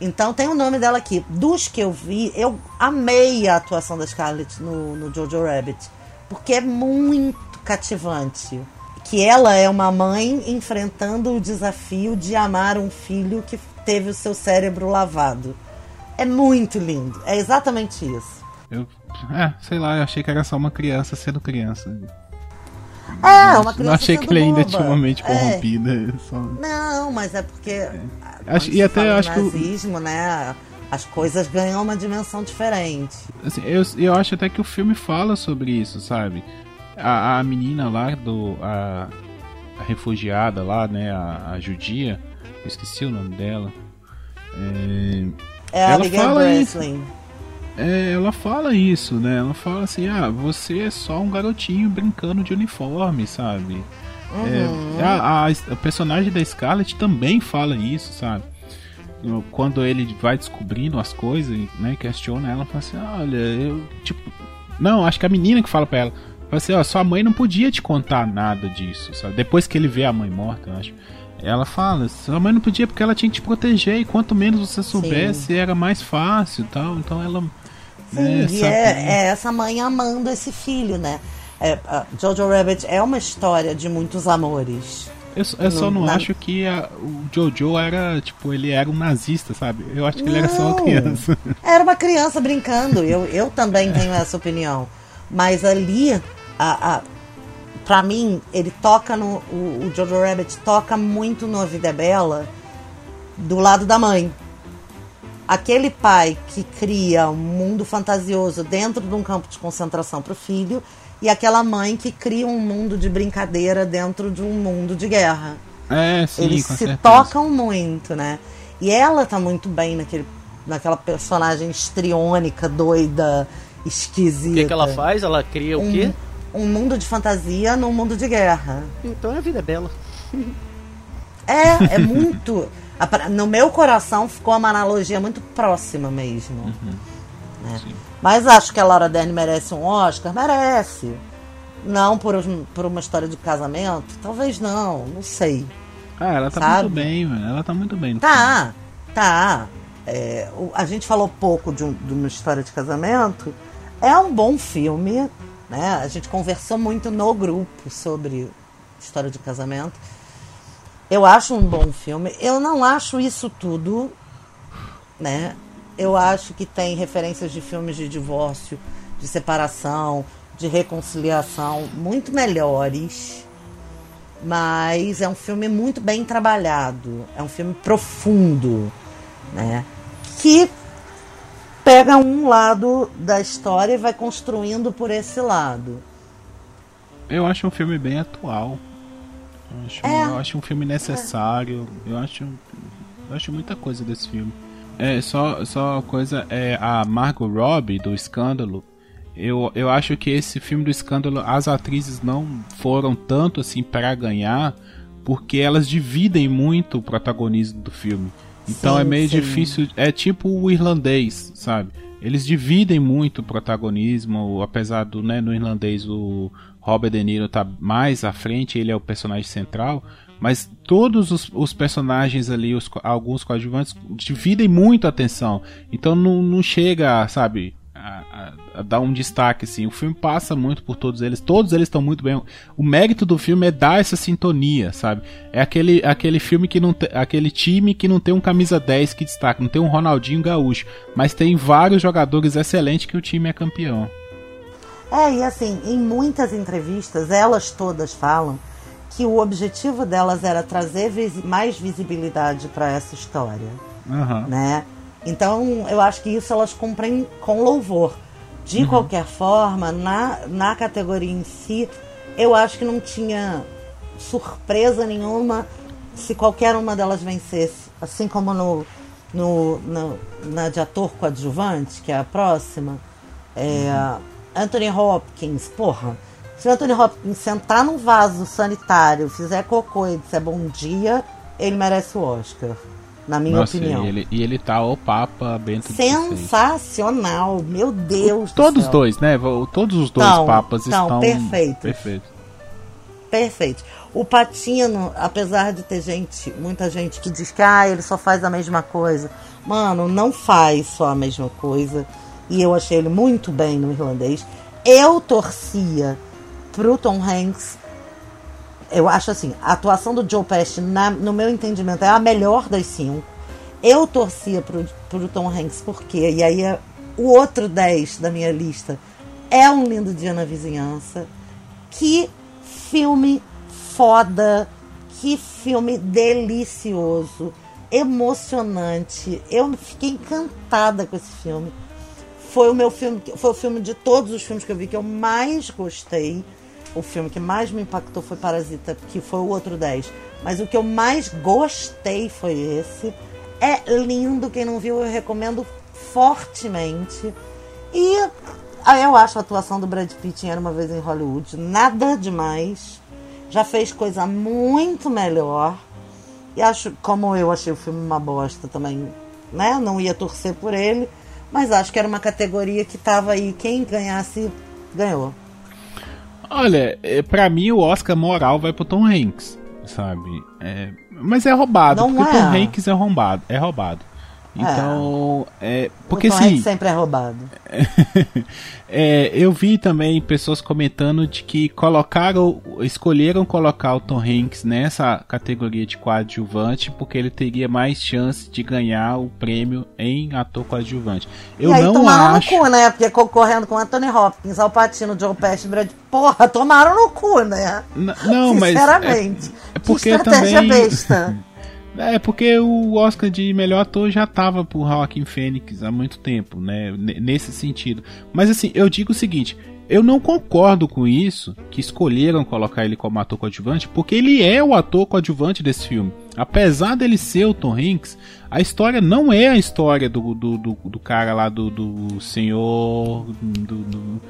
Então tem o nome dela aqui. Dos que eu vi, eu amei a atuação da Scarlett no, no Jojo Rabbit. Porque é muito cativante. Que ela é uma mãe enfrentando o desafio de amar um filho que teve o seu cérebro lavado. É muito lindo. É exatamente isso. Eu, é, sei lá, eu achei que era só uma criança sendo criança. É, uma criança Não achei que ele ainda tinha uma mente É. corrompida. só- Não, mas é porque. Acho- quando e até acho que o- nazismo, né? As coisas ganham uma dimensão diferente. Assim, eu, eu acho até que o filme fala sobre isso, sabe? A, a menina lá, do, a, a refugiada lá, né? A, a judia, eu esqueci o nome dela. É, É ela fala isso. Breslin. É, ela fala isso, né? Ela fala assim: ah, você é só um garotinho brincando de uniforme, sabe? Uhum. É, a, a- a personagem da Scarlett também fala isso, sabe? Quando ele vai descobrindo as coisas, né? Questiona ela, fala assim: olha, eu. Tipo. Não, acho que a menina que fala pra ela. Fala assim: ó, sua mãe não podia te contar nada disso, sabe? Depois que ele vê a mãe morta, eu acho. Ela fala, sua mãe não podia porque ela tinha que te proteger e quanto menos você soubesse, era mais fácil e tal. Então ela. Sim, né, e é, é essa mãe amando esse filho, né? É, Jojo Rabbit é uma história de muitos amores. Eu, eu só não acho que a, o Jojo era, tipo, ele era um nazista, sabe? Eu acho que não, ele era só uma criança. Era uma criança brincando. Eu, eu também tenho essa opinião. Mas ali, a, a, pra mim, ele toca no. O, o Jojo Rabbit toca muito no Vida é Bela do lado da mãe. Aquele pai que cria um mundo fantasioso dentro de um campo de concentração para o filho e aquela mãe que cria um mundo de brincadeira dentro de um mundo de guerra. É, sim, Eles se certeza. tocam muito, né? E ela tá muito bem naquele, naquela personagem estriônica, doida, esquisita. O que, que ela faz? Ela cria o um, quê? Um mundo de fantasia num mundo de guerra. Então a vida é bela. É, é muito. No meu coração ficou uma analogia muito próxima mesmo. Uhum. Né? Mas acho que a Laura Dern merece um Oscar? Merece. Não por, por uma história de casamento? Talvez não, não sei. Ah, ela tá sabe? muito bem. Ela tá muito bem. Tá, tá. É, a gente falou pouco de, um, de, uma história de casamento. É um bom filme, né? A gente conversou muito no grupo sobre história de casamento. Eu acho um bom filme. Eu não acho isso tudo, né? Eu acho que tem referências de filmes de divórcio, de separação, de reconciliação muito melhores. Mas é um filme muito bem trabalhado. É um filme profundo, né? Que pega um lado da história e vai construindo por esse lado. Eu acho um filme bem atual. Eu acho, é. eu acho um filme necessário. É. Eu acho, eu acho muita coisa desse filme. É, só, só coisa, é, a Margot Robbie do Escândalo, eu, eu acho que esse filme do Escândalo, as atrizes não foram tanto assim para ganhar, porque elas dividem muito o protagonismo do filme. Então sim, é meio sim. difícil, é tipo o irlandês, sabe? Eles dividem muito o protagonismo, apesar do, né, no irlandês o Robert De Niro tá mais à frente, ele é o personagem central, mas todos os, os personagens ali, os, alguns coadjuvantes, dividem muito a atenção. Então não, não chega, sabe, dar um destaque assim. O filme passa muito por todos eles, todos eles estão muito bem. O mérito do filme é dar essa sintonia, sabe? É aquele, aquele filme que não tem, aquele time que não tem um camisa 10 que destaca, não tem um Ronaldinho Gaúcho, mas tem vários jogadores excelentes que o time é campeão. É, e assim, em muitas entrevistas, elas todas falam que o objetivo delas era trazer vis mais visibilidade para essa história, uhum. né? Então, eu acho que isso elas cumprem com louvor. De uhum. qualquer forma, na, na categoria em si, eu acho que não tinha surpresa nenhuma se qualquer uma delas vencesse. Assim como no, no, no na de ator coadjuvante, que é a próxima, é, uhum. Anthony Hopkins, porra. Se o Anthony Hopkins sentar num vaso sanitário, fizer cocô e disser bom dia, ele merece o Oscar. Na minha Nossa, opinião. E ele, e ele tá o Papa Bento Sensacional, meu Deus. Todos os dois, né? Todos os dois tão, papas tão, estão perfeitos. perfeitos. Perfeito. O Patino, apesar de ter gente, muita gente que diz que ah, ele só faz a mesma coisa. Mano, não faz só a mesma coisa e eu achei ele muito bem no irlandês. Eu torcia pro Tom Hanks. Eu acho assim, a atuação do Joe Pesci, na, no meu entendimento, é a melhor das cinco. Eu torcia pro, pro Tom Hanks, porque E aí é, o outro 10 da minha lista é um lindo dia na vizinhança. Que filme foda, que filme delicioso, emocionante. Eu fiquei encantada com esse filme foi o meu filme, foi o filme de todos os filmes que eu vi que eu mais gostei. O filme que mais me impactou foi Parasita, que foi o outro 10. Mas o que eu mais gostei foi esse. É lindo, quem não viu eu recomendo fortemente. E eu acho a atuação do Brad Pitt em Era Uma Vez em Hollywood nada demais. Já fez coisa muito melhor. E acho, como eu achei o filme uma bosta também, né? Não ia torcer por ele. Mas acho que era uma categoria que tava aí. Quem ganhasse, ganhou. Olha, é, pra mim o Oscar moral vai pro Tom Hanks, sabe? É, mas é roubado, Não porque é. o Tom Hanks é roubado. É roubado. Então, é, porque o Tom assim, sempre é roubado. é, eu vi também pessoas comentando de que colocaram, escolheram colocar o Tom Hanks nessa categoria de coadjuvante porque ele teria mais chance de ganhar o prêmio em ator coadjuvante. Eu e aí não tomaram acho. no cu, né? Porque concorrendo com Anthony Hopkins, Al Pacino, Joe Pesci, Brad Porra, tomaram no cu, né? N- não, mas Sinceramente. é, é porque que estratégia também besta. É porque o Oscar de melhor ator já tava pro Joaquin Phoenix há muito tempo, né? N- Nesse sentido. Mas assim, eu digo o seguinte, eu não concordo com isso, que escolheram colocar ele como ator coadjuvante, porque ele é o ator coadjuvante desse filme. Apesar dele ser o Tom Hanks, a história não é a história do, do, do, do cara lá do, do senhor. Do, do,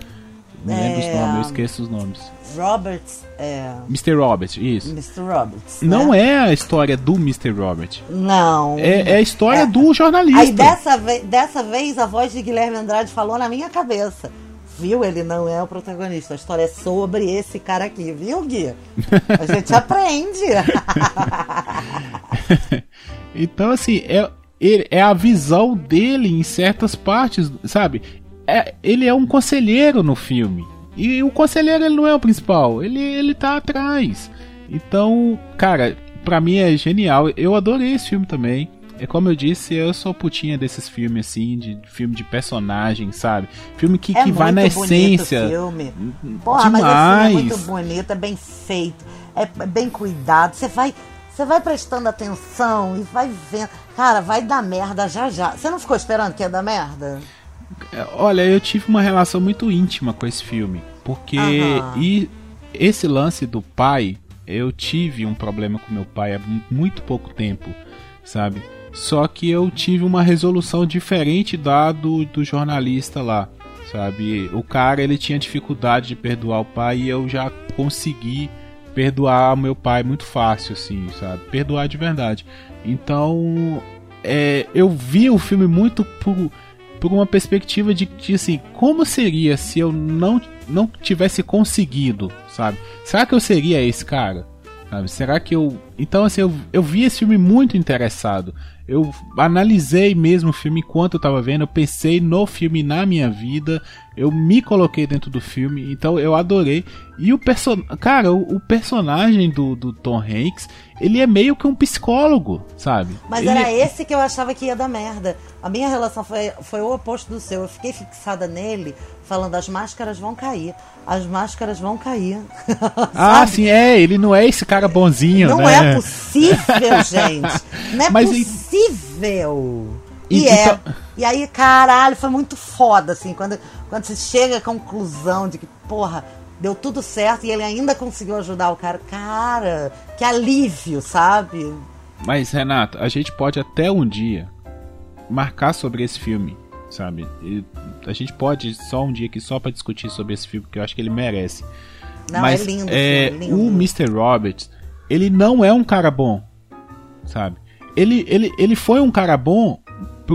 não lembro os É, nomes, eu esqueço os nomes. Roberts, é. Mr. Robert, isso. Mr. Roberts. Não né? é a história do Mr. Robert. Não. É, é a história É. do jornalista. Aí dessa, ve dessa vez a voz de Guilherme Andrade falou na minha cabeça. Viu? Ele não é o protagonista. A história é sobre esse cara aqui, viu, Gui? A gente aprende. então, assim, é, é a visão dele em certas partes, sabe? É, ele é um conselheiro no filme. E o conselheiro ele não é o principal, ele, ele tá atrás. Então, cara, pra mim é genial. Eu adorei esse filme também. É como eu disse, eu sou putinha desses filmes assim, de filme de personagem, sabe? Filme que, é que vai na essência. Filme. Porra, mas esse filme é demais. muito bonito, é bem feito, é bem cuidado. Você vai, você vai prestando atenção e vai vendo. Cara, vai dar merda já já. Você não ficou esperando que ia dar merda? É, Olha, eu tive uma relação muito íntima com esse filme. Porque Aham. e esse lance do pai, eu tive um problema com meu pai há mu- muito pouco tempo, sabe? Só que eu tive uma resolução diferente da do, do jornalista lá, sabe? O cara ele tinha dificuldade de perdoar o pai e eu já consegui perdoar o meu pai muito fácil, assim, sabe? Perdoar de verdade. Então, é, eu vi o filme muito por, por uma perspectiva de, de assim, como seria se eu não, não tivesse conseguido, sabe? Será que eu seria esse cara? Sabe? Será que eu. Então, assim, eu, eu vi esse filme muito interessado. Eu analisei mesmo o filme enquanto eu tava vendo, eu pensei no filme na minha vida, eu me coloquei dentro do filme, então eu adorei. E o person... cara, o, o personagem do, do Tom Hanks, ele é meio que um psicólogo, sabe? Mas Ele- era esse que eu achava que ia dar merda. A minha relação foi, foi o oposto do seu. Eu fiquei fixada nele, falando: as máscaras vão cair, as máscaras vão cair. Ah, sim, é, ele não é esse cara bonzinho, Não né? é possível, gente. Não é Mas possível. E- E, é. E aí, caralho, foi muito foda, assim, quando, quando você chega à conclusão de que, porra, deu tudo certo e ele ainda conseguiu ajudar o cara. Cara, que alívio, sabe? Mas, Renato, a gente pode até um dia marcar sobre esse filme, sabe? E a gente pode só um dia aqui só pra discutir sobre esse filme, porque eu acho que ele merece. Não, Mas é lindo, é, filme, lindo. o Mr. Roberts, ele não é um cara bom, sabe? Ele, ele, ele foi um cara bom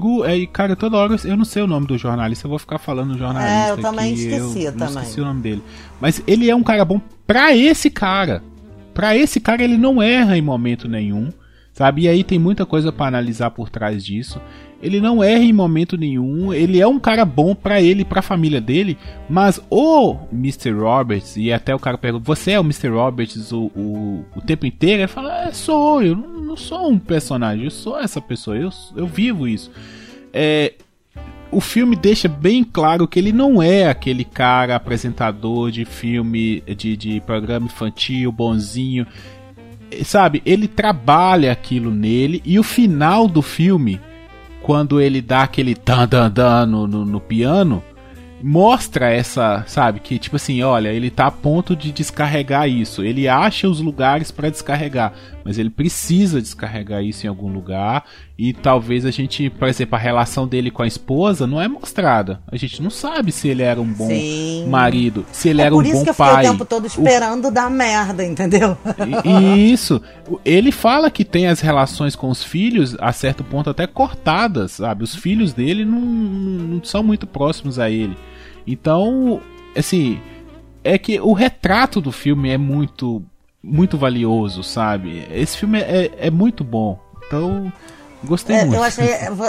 pro. É, e, cara, toda hora eu não sei o nome do jornalista, eu vou ficar falando jornalista. É, eu também aqui, esqueci, eu, também. Não esqueci o nome dele. Mas ele é um cara bom pra esse cara. Pra esse cara, ele não erra em momento nenhum. Sabe? E aí tem muita coisa pra analisar por trás disso. Ele não erra em momento nenhum. Ele é um cara bom pra ele e pra família dele. Mas o Mr. Roberts, e até o cara pergunta: Você é o Mr. Roberts o, o, o tempo inteiro? Ele fala: é, Sou, eu não, sou um personagem, eu sou essa pessoa, eu, eu vivo isso. É, o filme deixa bem claro que ele não é aquele cara apresentador de filme, de, de programa infantil, bonzinho. Sabe, ele trabalha aquilo nele e o final do filme, quando ele dá aquele dan dan dan no, no, no piano, mostra essa, sabe, que tipo assim, olha, ele tá a ponto de descarregar isso. Ele acha os lugares para descarregar, mas ele precisa descarregar isso em algum lugar. E talvez a gente, por exemplo, a relação dele com a esposa não é mostrada. A gente não sabe se ele era um bom Sim. marido, se ele é era por um isso bom que eu fiquei pai. o tempo todo esperando dar merda, entendeu? E- Isso. Ele fala que tem as relações com os filhos, a certo ponto, até cortadas, sabe? Os filhos dele não, não são muito próximos a ele. Então, assim, é que o retrato do filme é muito, muito valioso, sabe? Esse filme é, é muito bom. Então, Gostei É, muito. eu achei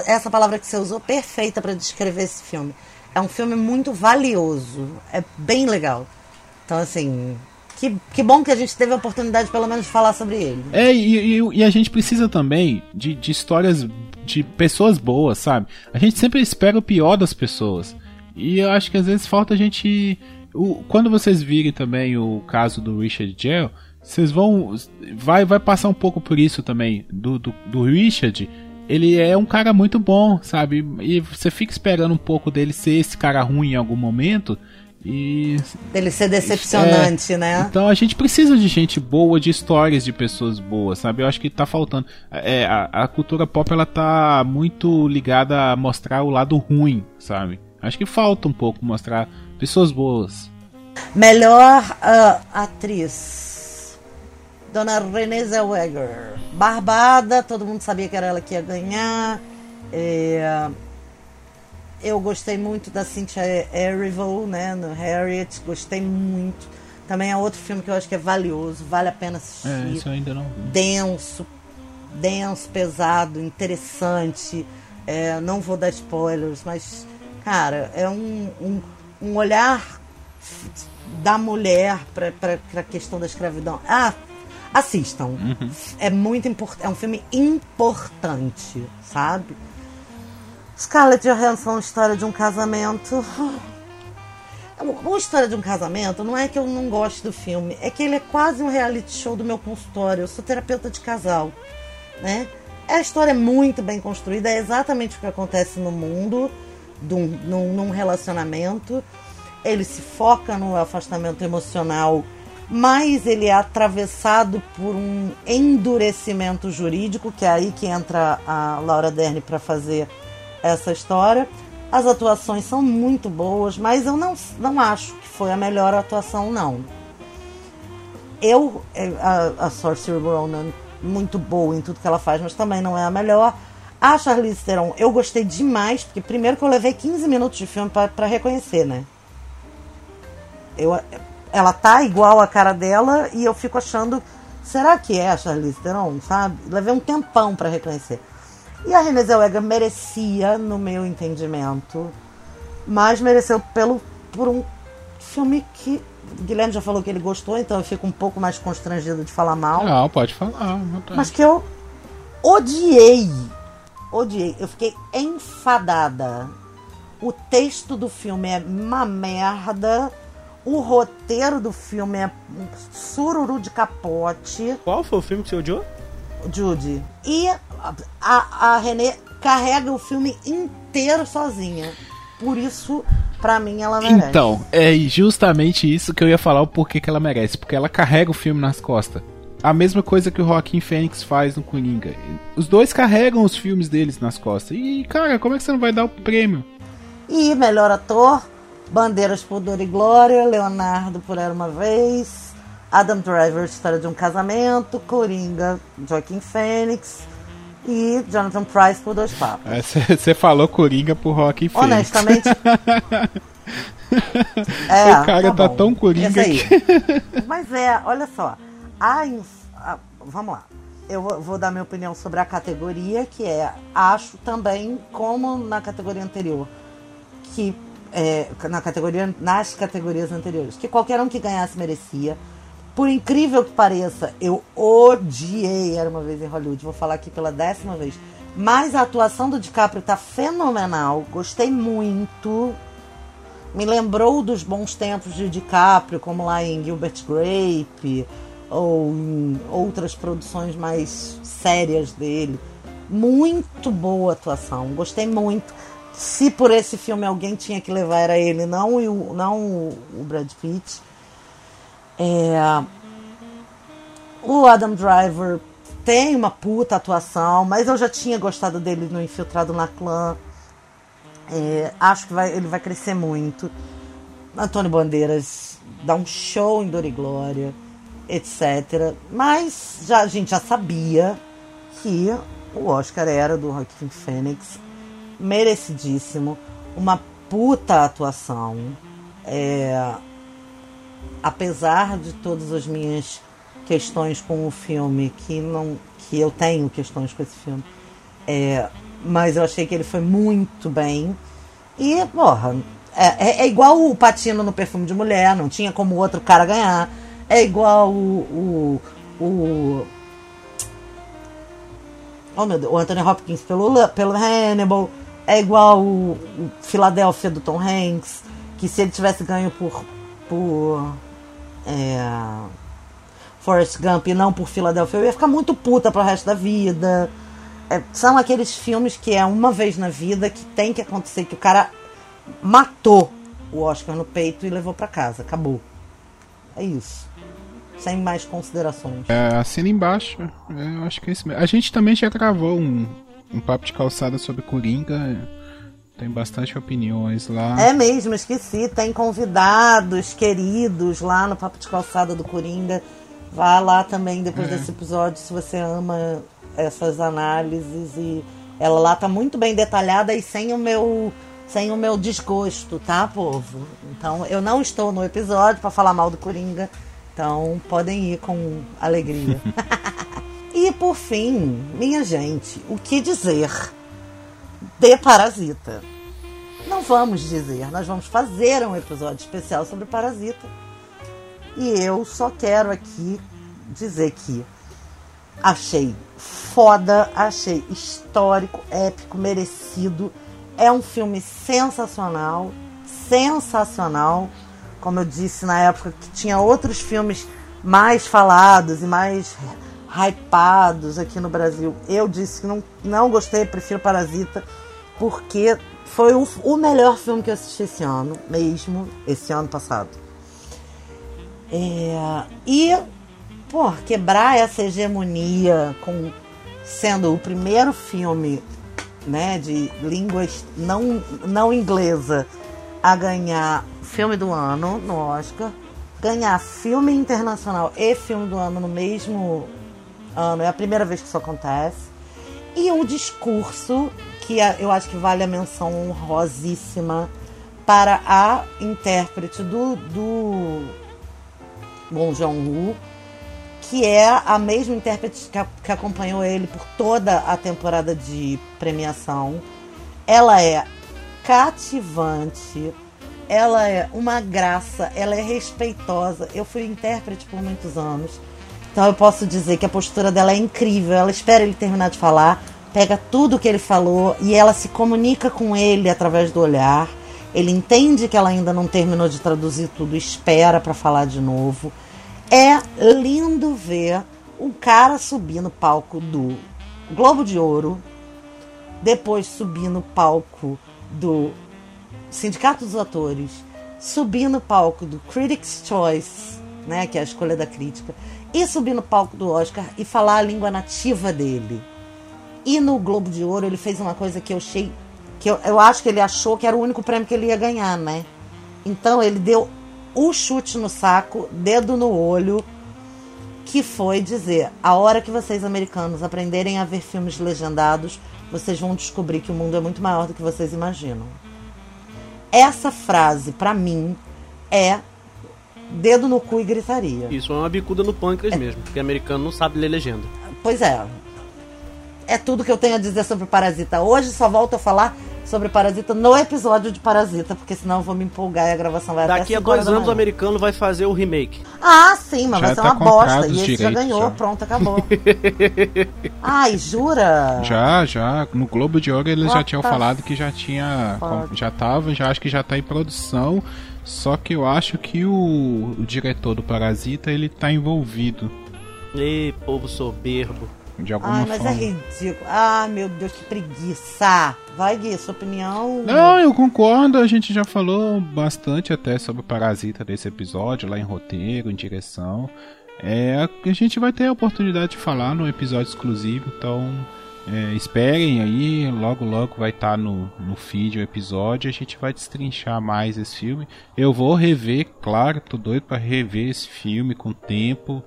essa palavra que você usou perfeita para descrever esse filme. É um filme muito valioso. É bem legal. Então, assim, que, que bom que a gente teve a oportunidade, pelo menos, de falar sobre ele. É, e, e- e a gente precisa também de, de histórias de pessoas boas, sabe? A gente sempre espera o pior das pessoas. E eu acho que às vezes falta a gente. o- quando vocês virem também o caso do Richard Gere, vocês vão. Vai, vai passar um pouco por isso também. Do, do, do Richard. Ele é um cara muito bom, sabe? E você fica esperando um pouco dele ser esse cara ruim em algum momento. E Dele ser decepcionante, é, né? Então a gente precisa de gente boa, de histórias de pessoas boas, sabe? Eu acho que tá faltando. É, a, a cultura pop ela tá muito ligada a mostrar o lado ruim, sabe? Acho que falta um pouco mostrar pessoas boas. Melhor ah, atriz. Dona Renée Zellweger. Barbada, todo mundo sabia que era ela que ia ganhar. É, eu gostei muito da Cynthia Erivo, né, no Harriet. Gostei muito. Também é outro filme que eu acho que é valioso, vale a pena assistir. É, isso eu ainda não. denso, denso, pesado, interessante. É, não vou dar spoilers, mas, cara, é um, um, um olhar da mulher para a questão da escravidão. Ah, assistam. Uhum. É muito importante. É um filme importante, sabe? Scarlett Johansson, história de um casamento. Uma história de um casamento não é que eu não gosto do filme, é que ele é quase um reality show do meu consultório. Eu sou terapeuta de casal, né? A história é muito bem construída, é exatamente o que acontece no mundo, um- num, num relacionamento. Ele se foca no afastamento emocional, mas ele é atravessado por um endurecimento jurídico, que é aí que entra a Laura Dern para fazer essa história. As atuações são muito boas, mas eu não, não acho que foi a melhor atuação, não. Eu, é, a, a Saoirse Ronan, muito boa em tudo que ela faz, mas também não é a melhor. A Charlize Theron, eu gostei demais, porque primeiro que eu levei 15 minutos de filme para reconhecer, né? Eu, ela tá igual a cara dela e eu fico achando, será que é a Charlize Theron, sabe? Levei um tempão para reconhecer. E a Renée Zellweger merecia, no meu entendimento, mas mereceu pelo, por um filme que o Guilherme já falou que ele gostou, então eu fico um pouco mais constrangido de falar mal. Não, pode falar. Mas que eu odiei. Odiei. Eu fiquei enfadada. O texto do filme é uma merda. O roteiro do filme é um sururu de capote. Qual foi o filme que você odiou? Judy. E a, a, Renée carrega o filme inteiro sozinha. Por isso, pra mim, ela merece. Então, é justamente isso que eu ia falar o porquê que ela merece. Porque ela carrega o filme nas costas. A mesma coisa que o Joaquim Fênix faz no Coringa. Os dois carregam os filmes deles nas costas. E, cara, como é que você não vai dar o prêmio? E melhor ator, Bandeiras por Dor e Glória, Leonardo por Era Uma Vez, Adam Driver, História de um Casamento, Coringa, Joaquim Fênix e Jonathan Price por Dois Papas. Você falou Coringa pro Joaquim Fênix. Honestamente. é, o cara tá, bom. tão Coringa que... Mas é, olha só. A, inf- a- vamos lá. Eu vou dar minha opinião sobre a categoria, que é, acho também, como na categoria anterior, que é, na categoria, nas categorias anteriores, que qualquer um que ganhasse merecia. Por incrível que pareça, eu odiei Era uma vez em Hollywood. Vou falar aqui pela décima vez. Mas a atuação do DiCaprio tá fenomenal. Gostei muito. Me lembrou dos bons tempos de DiCaprio, como lá em Gilbert Grape, ou em outras produções mais sérias dele. Muito boa atuação, gostei muito. Se por esse filme alguém tinha que levar era ele, não, o, não o Brad Pitt. É, o Adam Driver tem uma puta atuação, mas eu já tinha gostado dele no Infiltrado na Clã. É, acho que vai- ele vai crescer muito. Antônio Bandeiras dá um show em Dor e Glória, etc. Mas já, a gente já sabia que o Oscar era do Joaquin Phoenix. Merecidíssimo. Uma puta atuação. É, apesar de todas as minhas questões com o filme, que não que eu tenho questões com esse filme, É, mas eu achei que ele foi muito bem. E, porra, é, é, é igual o Patino no Perfume de Mulher, não tinha como outro cara ganhar. É igual o. o, o oh meu Deus, o Anthony Hopkins pelo, pelo Hannibal. É igual o, Philadelphia do Tom Hanks. Que se ele tivesse ganho por. por. É, Forrest Gump e não por Philadelphia, eu ia ficar muito puta pro resto da vida. É, são aqueles filmes que é uma vez na vida que tem que acontecer, que o cara matou o Oscar no peito e levou para casa. Acabou. É isso. Sem mais considerações. É, assina embaixo. É, eu acho que é isso mesmo. A gente também já gravou um, um papo de calçada sobre Coringa. Tem bastante opiniões lá. É mesmo, esqueci. Tem convidados queridos lá no Papo de Calçada do Coringa. Vá lá também depois é. desse episódio se você ama essas análises e ela lá tá muito bem detalhada e sem o meu sem o meu desgosto, tá, povo? Então, eu não estou no episódio para falar mal do Coringa, então podem ir com alegria. e por fim, minha gente, o que dizer de Parasita? Não vamos dizer, nós vamos fazer um episódio especial sobre Parasita. E eu só quero aqui dizer que achei foda, achei histórico, épico, merecido. É um filme sensacional, sensacional. Como eu disse na época que tinha outros filmes mais falados e mais hypados aqui no Brasil. Eu disse que não, não gostei, prefiro Parasita, porque foi o, o melhor filme que eu assisti esse ano, mesmo, esse ano passado. É, e pô, quebrar essa hegemonia com sendo o primeiro filme né, de línguas não, não inglesa a ganhar filme do ano no Oscar, ganhar filme internacional e filme do ano no mesmo ano, é a primeira vez que isso acontece. E um discurso que eu acho que vale a menção honrosíssima para a intérprete do, do Bong Joon-ho, que é a mesma intérprete que, que acompanhou ele por toda a temporada de premiação. Ela é cativante, ela é uma graça, ela é respeitosa. Eu fui intérprete por muitos anos, então eu posso dizer que a postura dela é incrível. Ela espera ele terminar de falar, pega tudo que ele falou e ela se comunica com ele através do olhar. Ele entende que ela ainda não terminou de traduzir tudo, espera para falar de novo. É lindo ver um cara subir no palco do Globo de Ouro, depois subir no palco do Sindicato dos Atores, subir no palco do Critics' Choice, né, que é a escolha da crítica, e subir no palco do Oscar e falar a língua nativa dele. E no Globo de Ouro ele fez uma coisa que eu achei. que eu, eu acho que ele achou que era o único prêmio que ele ia ganhar, né? Então ele deu o chute no saco, dedo no olho, que foi dizer: a hora que vocês americanos aprenderem a ver filmes legendados, vocês vão descobrir que o mundo é muito maior do que vocês imaginam. Essa frase, para mim, é dedo no cu e gritaria. Isso é uma bicuda no pâncreas é. mesmo, porque americano não sabe ler legenda. Pois é. É tudo que eu tenho a dizer sobre Parasita. Hoje só volto a falar sobre Parasita no episódio de Parasita, porque senão eu vou me empolgar e a gravação vai Daqui até a dois anos o americano vai fazer o remake. Ah, sim, mas já vai ser tá uma bosta. E esse já ganhou, já. pronto, acabou. Ai, jura? Já, já. No Globo de Ouro eles What já tinham falado que já tinha. Já tava, já acho que já tá em produção. Só que eu acho que o, o diretor do Parasita ele tá envolvido. Ei, povo soberbo de alguma Ai, mas é forma. é ridículo. Ah, meu Deus, que preguiça. Vai, Gui, sua opinião? Não, eu concordo. A gente já falou bastante até sobre o Parasita desse episódio, lá em roteiro, em direção. É, a gente vai ter a oportunidade de falar no episódio exclusivo, então é, esperem aí, logo logo vai estar tá no, no feed o episódio, a gente vai destrinchar mais esse filme. Eu vou rever, claro, tô doido para rever esse filme com tempo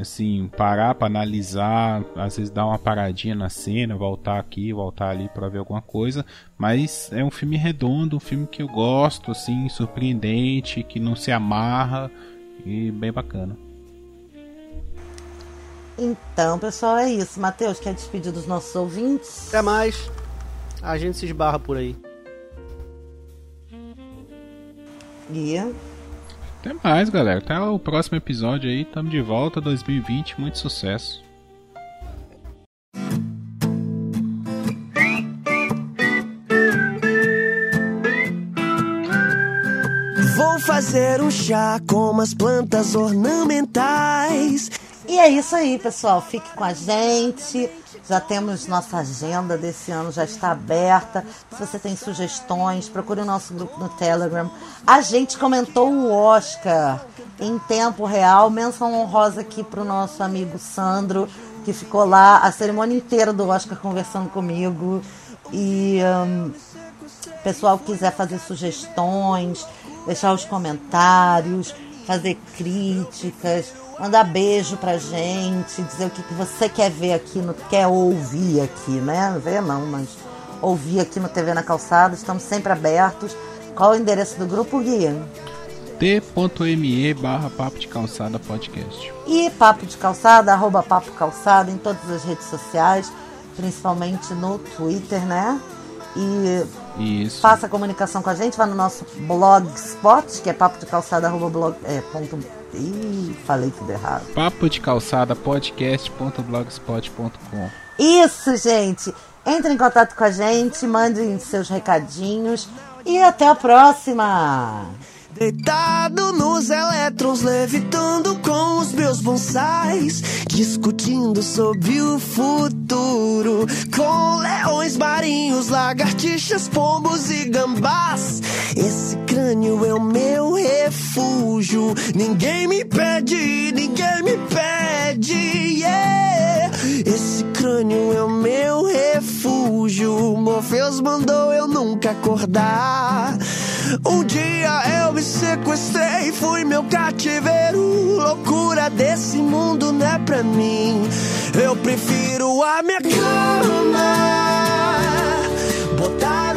assim, parar para analisar, às vezes dar uma paradinha na cena, voltar aqui, voltar ali para ver alguma coisa, mas é um filme redondo, um filme que eu gosto, assim, surpreendente, que não se amarra e bem bacana. Então, pessoal, é isso. Matheus, quer despedir dos nossos ouvintes? Até mais. A gente se esbarra por aí. E Até mais, galera. Até o próximo episódio aí. Tamo de volta 2020. Muito sucesso. Vou fazer um chá com umas plantas ornamentais. E é isso aí, pessoal. Fique com a gente. Já temos nossa agenda desse ano, já está aberta. Se você tem sugestões, procure o nosso grupo no Telegram. A gente comentou o Oscar em tempo real. Menção honrosa aqui para o nosso amigo Sandro, que ficou lá a cerimônia inteira do Oscar conversando comigo. E um, pessoal quiser fazer sugestões, deixar os comentários, fazer críticas, mandar beijo pra gente, dizer o que, que você quer ver aqui, no, quer ouvir aqui, né? Ver não, mas ouvir aqui no TV na Calçada. Estamos sempre abertos. Qual o endereço do grupo, Guia? t.me barra Papo de Calçada Podcast. E Papo de Calçada, arroba Papo Calçada em todas as redes sociais, principalmente no Twitter, né? E Isso. faça comunicação com a gente, vá no nosso blogspot, que é papo de calçada, arroba blog, é, ponto, ih, falei tudo errado. Papo de Calçada Podcast.blogspot.com. Isso, gente! Entre em contato com a gente, mandem seus recadinhos e até a próxima! Deitado nos elétrons, levitando com os meus bonsais, discutindo sobre o futuro, com leões marinhos, lagartixas, pombos e gambás. Esse crânio é o meu refúgio, ninguém me pede, ninguém me pede, yeah. Esse crânio é o meu refúgio. Morfeus mandou eu nunca acordar. Um dia eu me sequestrei, fui meu cativeiro. Loucura desse mundo não é pra mim. Eu prefiro a minha cama. Botar